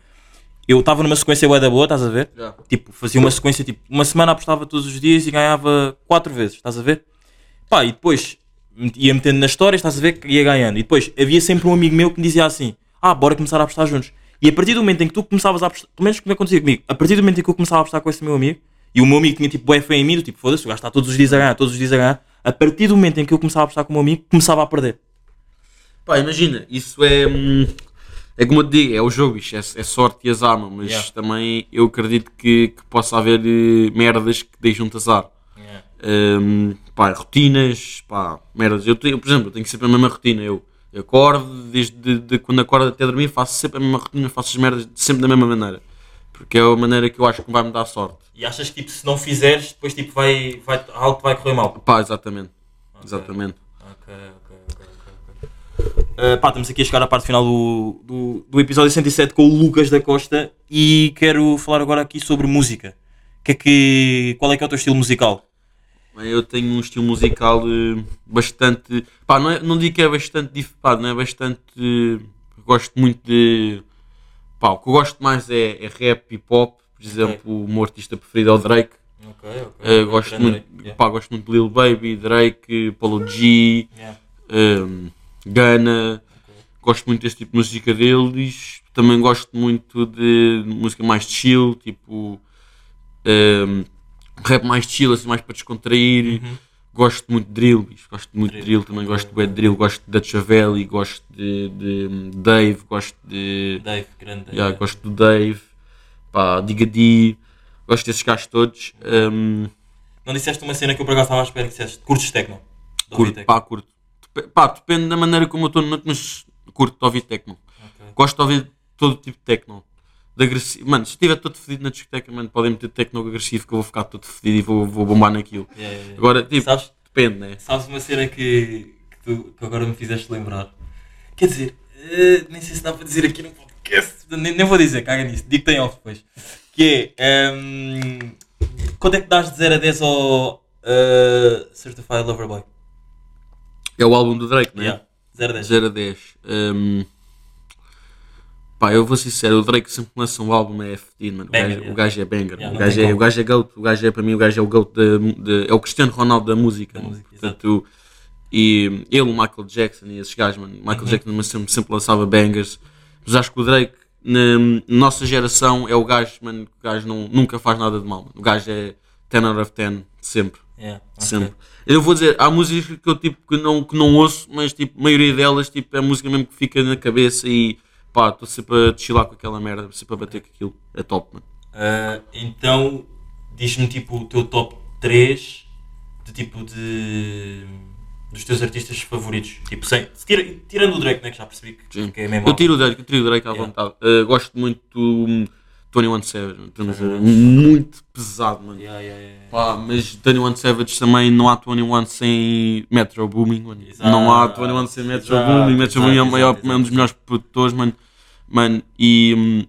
Eu estava numa sequência bué da boa, estás a ver? Tipo, fazia uma sequência, tipo, uma semana apostava todos os dias e ganhava quatro vezes, estás a ver? Pá, e depois ia metendo nas histórias, estás a ver, que ia ganhando. E depois havia sempre um amigo meu que me dizia assim, ah, bora começar a apostar juntos. E a partir do momento em que tu começavas a apostar, pelo menos como acontecia comigo, a partir do momento em que eu começava a apostar com esse meu amigo, e o meu amigo tinha tipo bué fé em mim, do tipo, foda-se, o gajo está todos os dias a ganhar, todos os dias a ganhar, A partir do momento em que eu começava a apostar com o meu amigo, começava a perder. Pá, imagina, isso é. hum, É como eu te digo, é o jogo, isto é, é sorte e azar, meu, mas Yeah. também eu acredito que, que possa haver eh, merdas que deixam-te azar. Hum, pá, rotinas, pá, merdas. Eu, tenho, por exemplo, eu tenho sempre a mesma rotina. Eu acordo, desde de, de quando acordo até dormir, faço sempre a mesma rotina, faço as merdas sempre da mesma maneira. Porque é a maneira que eu acho que vai me dar sorte. E achas que tipo, se não fizeres, depois tipo, vai, vai, algo vai correr mal? Pá, exatamente. Exatamente. Ok, ok, ok, ok. ok. Uh, pá, estamos aqui a chegar à parte final do, do, do episódio 107 com o Lucas da Costa e quero falar agora aqui sobre música. Que é que, qual é que é o teu estilo musical? Eu tenho um estilo musical eh, bastante. Pá, não, é- não digo que é bastante. Pá, não é bastante. eh, gosto muito de. Pá, o que eu gosto mais é, é rap, hip hop. Por exemplo, o meu artista preferido é o Drake. Ok, ok. Eh, gosto, muito, pá, gosto muito de Lil Baby, Drake, Paulo G, um, Ghana. Gosto muito desse tipo de música deles. Também gosto muito de música mais chill, tipo. um, rap mais chill, assim, mais para descontrair. Gosto muito de drill, gosto muito de drill, também gosto de drill, gosto de Chavelli, gosto de, de Dave, gosto de. Dave, grande Dave. Yeah, gosto do Dave, pá, Diga D, gosto desses gajos todos. Um, Não disseste uma cena que eu por acaso estava à espera que disseste. Curtes techno? Curto, techno. pá, curto. Dep- Pá, depende da maneira como eu estou no noite, mas curto de ouvir techno. Ok. Gosto de ouvir todo tipo de techno. De agressivo. Mano, se estiver todo fedido na discoteca, mano, podem meter techno agressivo que eu vou ficar todo fedido e vou, vou bombar naquilo. Yeah, yeah, yeah. Agora, tipo, Sabes, depende, né? sabes uma cena que, que, tu, que agora me fizeste lembrar? Quer dizer, eh, nem sei se dá para dizer aqui no podcast. Nem, nem vou dizer, caga nisso. Digo que tem off depois. Que é. ehm, quanto é que dás de 0 a 10 ao eh, Certified Lover Boy? É o álbum do Drake, né? Yeah, 0 a 10. 0 a 10. Um, pá, eu vou ser sincero, o Drake sempre que lança um álbum é fedido, mano. O, gajo, yeah. o gajo é banger. Yeah, o, gajo é, o gajo é GOAT. O gajo é, para mim, o gajo é o GOAT da, da- é o Cristiano Ronaldo da música. Da música, Portanto, e ele, o Michael Jackson e esses gajos, mano. O Michael Uhum. Jackson mas sempre, sempre lançava bangers. Mas acho que o Drake, na, na nossa geração, é o gajo, mano, que o gajo não, nunca faz nada de mal. Mano. O gajo é 10 out of 10, sempre. Yeah, ok. Sempre. Eu vou dizer, há músicas que eu tipo que não, que não ouço, mas tipo, a maioria delas tipo, é música mesmo que fica na cabeça e pá, estou sempre a chilar com aquela merda, sempre a bater com aquilo. É top, mano. Ah, então, diz-me tipo o teu top 3 de tipo de. dos teus artistas favoritos. Tipo, sem, tira- tirando o Drake, né, que já percebi que, que é mesmo. Eu tiro o Drake, eu tiro o Drake à Yeah. vontade. Uh, gosto muito 21 Savage, mano. 21 Savage, muito pesado, mano. Yeah, yeah, yeah, yeah. Pá, mas 21 Savage também não há 21 sem Metro Booming, mano. Exato. Não há 21 sem Metro Exato, Booming. Metro Booming é, o exato, maior, exato, é um dos exato. melhores produtores, mano. mano e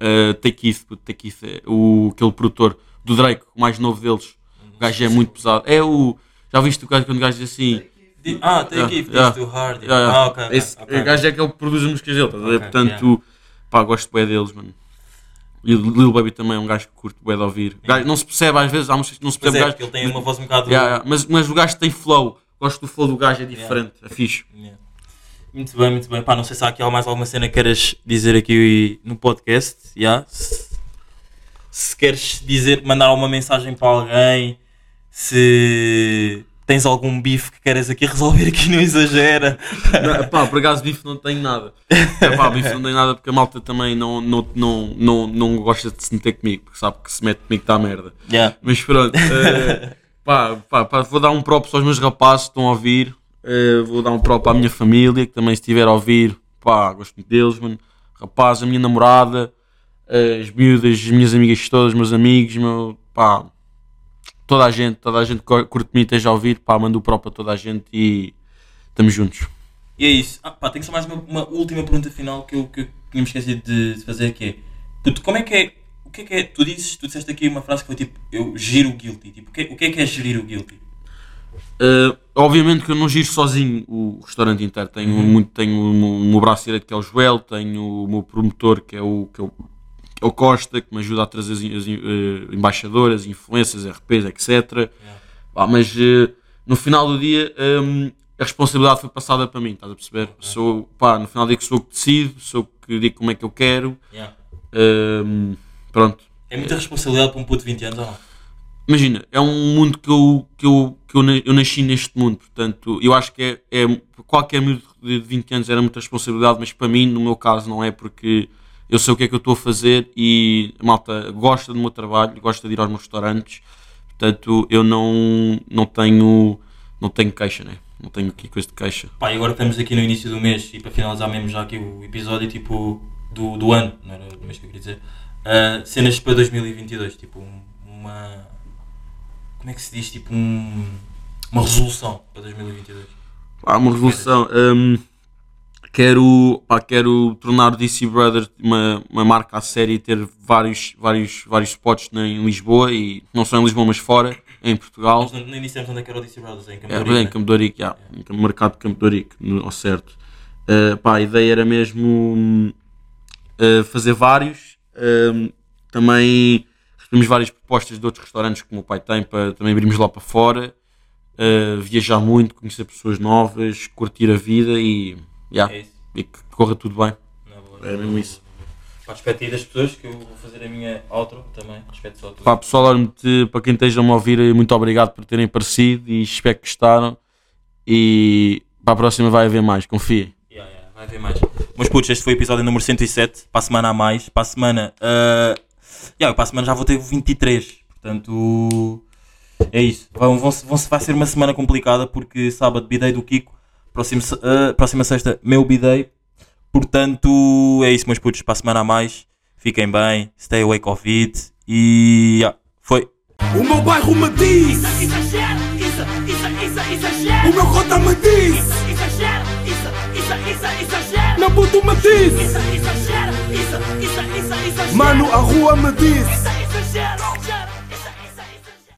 uh, Take It, puto, Take It, é o, aquele produtor do Drake, o mais novo deles. O gajo é muito pesado. É o. Já viste o gajo quando o gajo diz assim. Ah, take Yeah, it, yeah. too hard. Yeah, yeah. Ah, ok. Esse ok. o gajo é aquele que produz as músicas dele, estás a ver? Ok, Portanto, pá, gosto bem deles, mano. E o Lil Baby também é um gajo que curto bem de ouvir. Gajo não se percebe às vezes, há músicas que não se Pois percebe. é, o gajo- ele tem uma voz um bocado. Yeah, yeah, Mas, mas o gajo tem flow. Gosto do flow do gajo, é diferente, é fixe. Yeah. Muito bem, muito bem. Pá, não sei se há aqui mais alguma cena que queiras dizer aqui no podcast. Yeah. Se, se queres dizer, mandar alguma mensagem para alguém, se tens algum bife que queres aqui resolver aqui, não exagera. Não, pá, por acaso bife não tenho nada. É, pá, bife não tenho nada porque a malta também não, não, não, não, não gosta de se meter comigo, porque sabe que se mete comigo está merda. Yeah. Mas pronto, eh, <laughs> pá, pá, pá, vou dar um prop aos meus rapazes que estão a ouvir. eh, vou dar um prop à minha família que também estiver a ouvir, pá, gosto muito deles, mano. Rapaz, a minha namorada, as miúdas, as minhas amigas todas, meus amigos, meu, pá, toda a gente, toda a gente que curte mim esteja a ouvir, pá, mando o prop a toda a gente e estamos juntos. E é isso. Ah, pá, tenho só mais uma, uma última pergunta final que eu, que eu tinha me esquecido de, de fazer que é. Puto, como é que é. O que é que é. Tu dizes, tu disseste aqui uma frase que foi tipo, eu giro o guilty. Tipo, o que, é- o que é que é gerir o guilty? Uh, obviamente que eu não giro sozinho o restaurante inteiro. Tenho, muito, tenho o meu- o meu braço direito que é o Joel, tenho o meu promotor que é o, que é o, o Costa, que me ajuda a trazer as, as, eh, embaixadoras, influências, RPs, etc. Pá, mas eh, no final do dia hum, a responsabilidade foi passada para mim, estás a perceber? Sou, pá, no final do dia que sou que decido, sou que digo como é que eu quero. Yeah. hum, pronto. É muita responsabilidade para um puto de 20 anos ou não? imagina, é um mundo que eu, que eu, que eu, eu nasci neste mundo, portanto, eu acho que é, é qualquer miúdo de 20 anos era muita responsabilidade, mas para mim, no meu caso, não é porque eu sei o que é que eu estou a fazer e malta gosta do meu trabalho, gosta de ir aos meus restaurantes, portanto, eu não, não tenho não tenho queixa, né? Não tenho aqui coisa de queixa. Pá, e agora estamos aqui no início do mês e para finalizar mesmo já aqui o episódio tipo do, do ano, não era do mês que eu queria dizer. ah, cenas para 2022, tipo um- uma. Como é que se diz? Tipo um, uma resolução para 2022. Há uma revolução. hum, quero, pá, quero tornar o DC Brothers uma, uma marca a série e ter vários, vários, vários spots em Lisboa e não só em Lisboa, mas fora, em Portugal. Nós nem dissemos onde é que era o DC Brothers, é em Campo É, de bem, Ourique, em Campo de Ourique, já, no mercado de Campo no- ao certo. Uh, pá, a ideia era mesmo uh, fazer vários. hum, também recebemos várias propostas de outros restaurantes que o meu pai tem para também abrirmos lá para fora. uh, viajar muito, conhecer pessoas novas, curtir a vida e, já, É isso. e que corra tudo bem. É mesmo isso. Pá, respeito aí das pessoas que eu vou fazer a minha outro também. Respeito só a tu. Pá, pessoal, olha, muito- para quem esteja a me ouvir, muito obrigado por terem aparecido e espero que gostaram. E para a próxima vai haver mais, confiem. Yeah, yeah, vai haver mais. Meus putos, este foi o episódio número 107. Para a semana há mais. Para a semana. Uh... Yeah, para a semana já vou ter 23. Portanto. É isso. Vão, vão, vão, vai ser uma semana complicada porque sábado, bidei do Kiko. Próximo, uh, próxima sexta, meu bidei. Portanto, é isso, meus putos. Para a semana há mais. Fiquem bem. Stay away Covid. E. Yeah, foi. O meu bairro me diz, Exagero, isso, isso, isso, exagero. o meu cota me diz, isso, isso, isso, exagero. meu puto me diz, Isso, exagero, isso, isso, isso, exagero. mano, a rua me diz. Isso, exagero.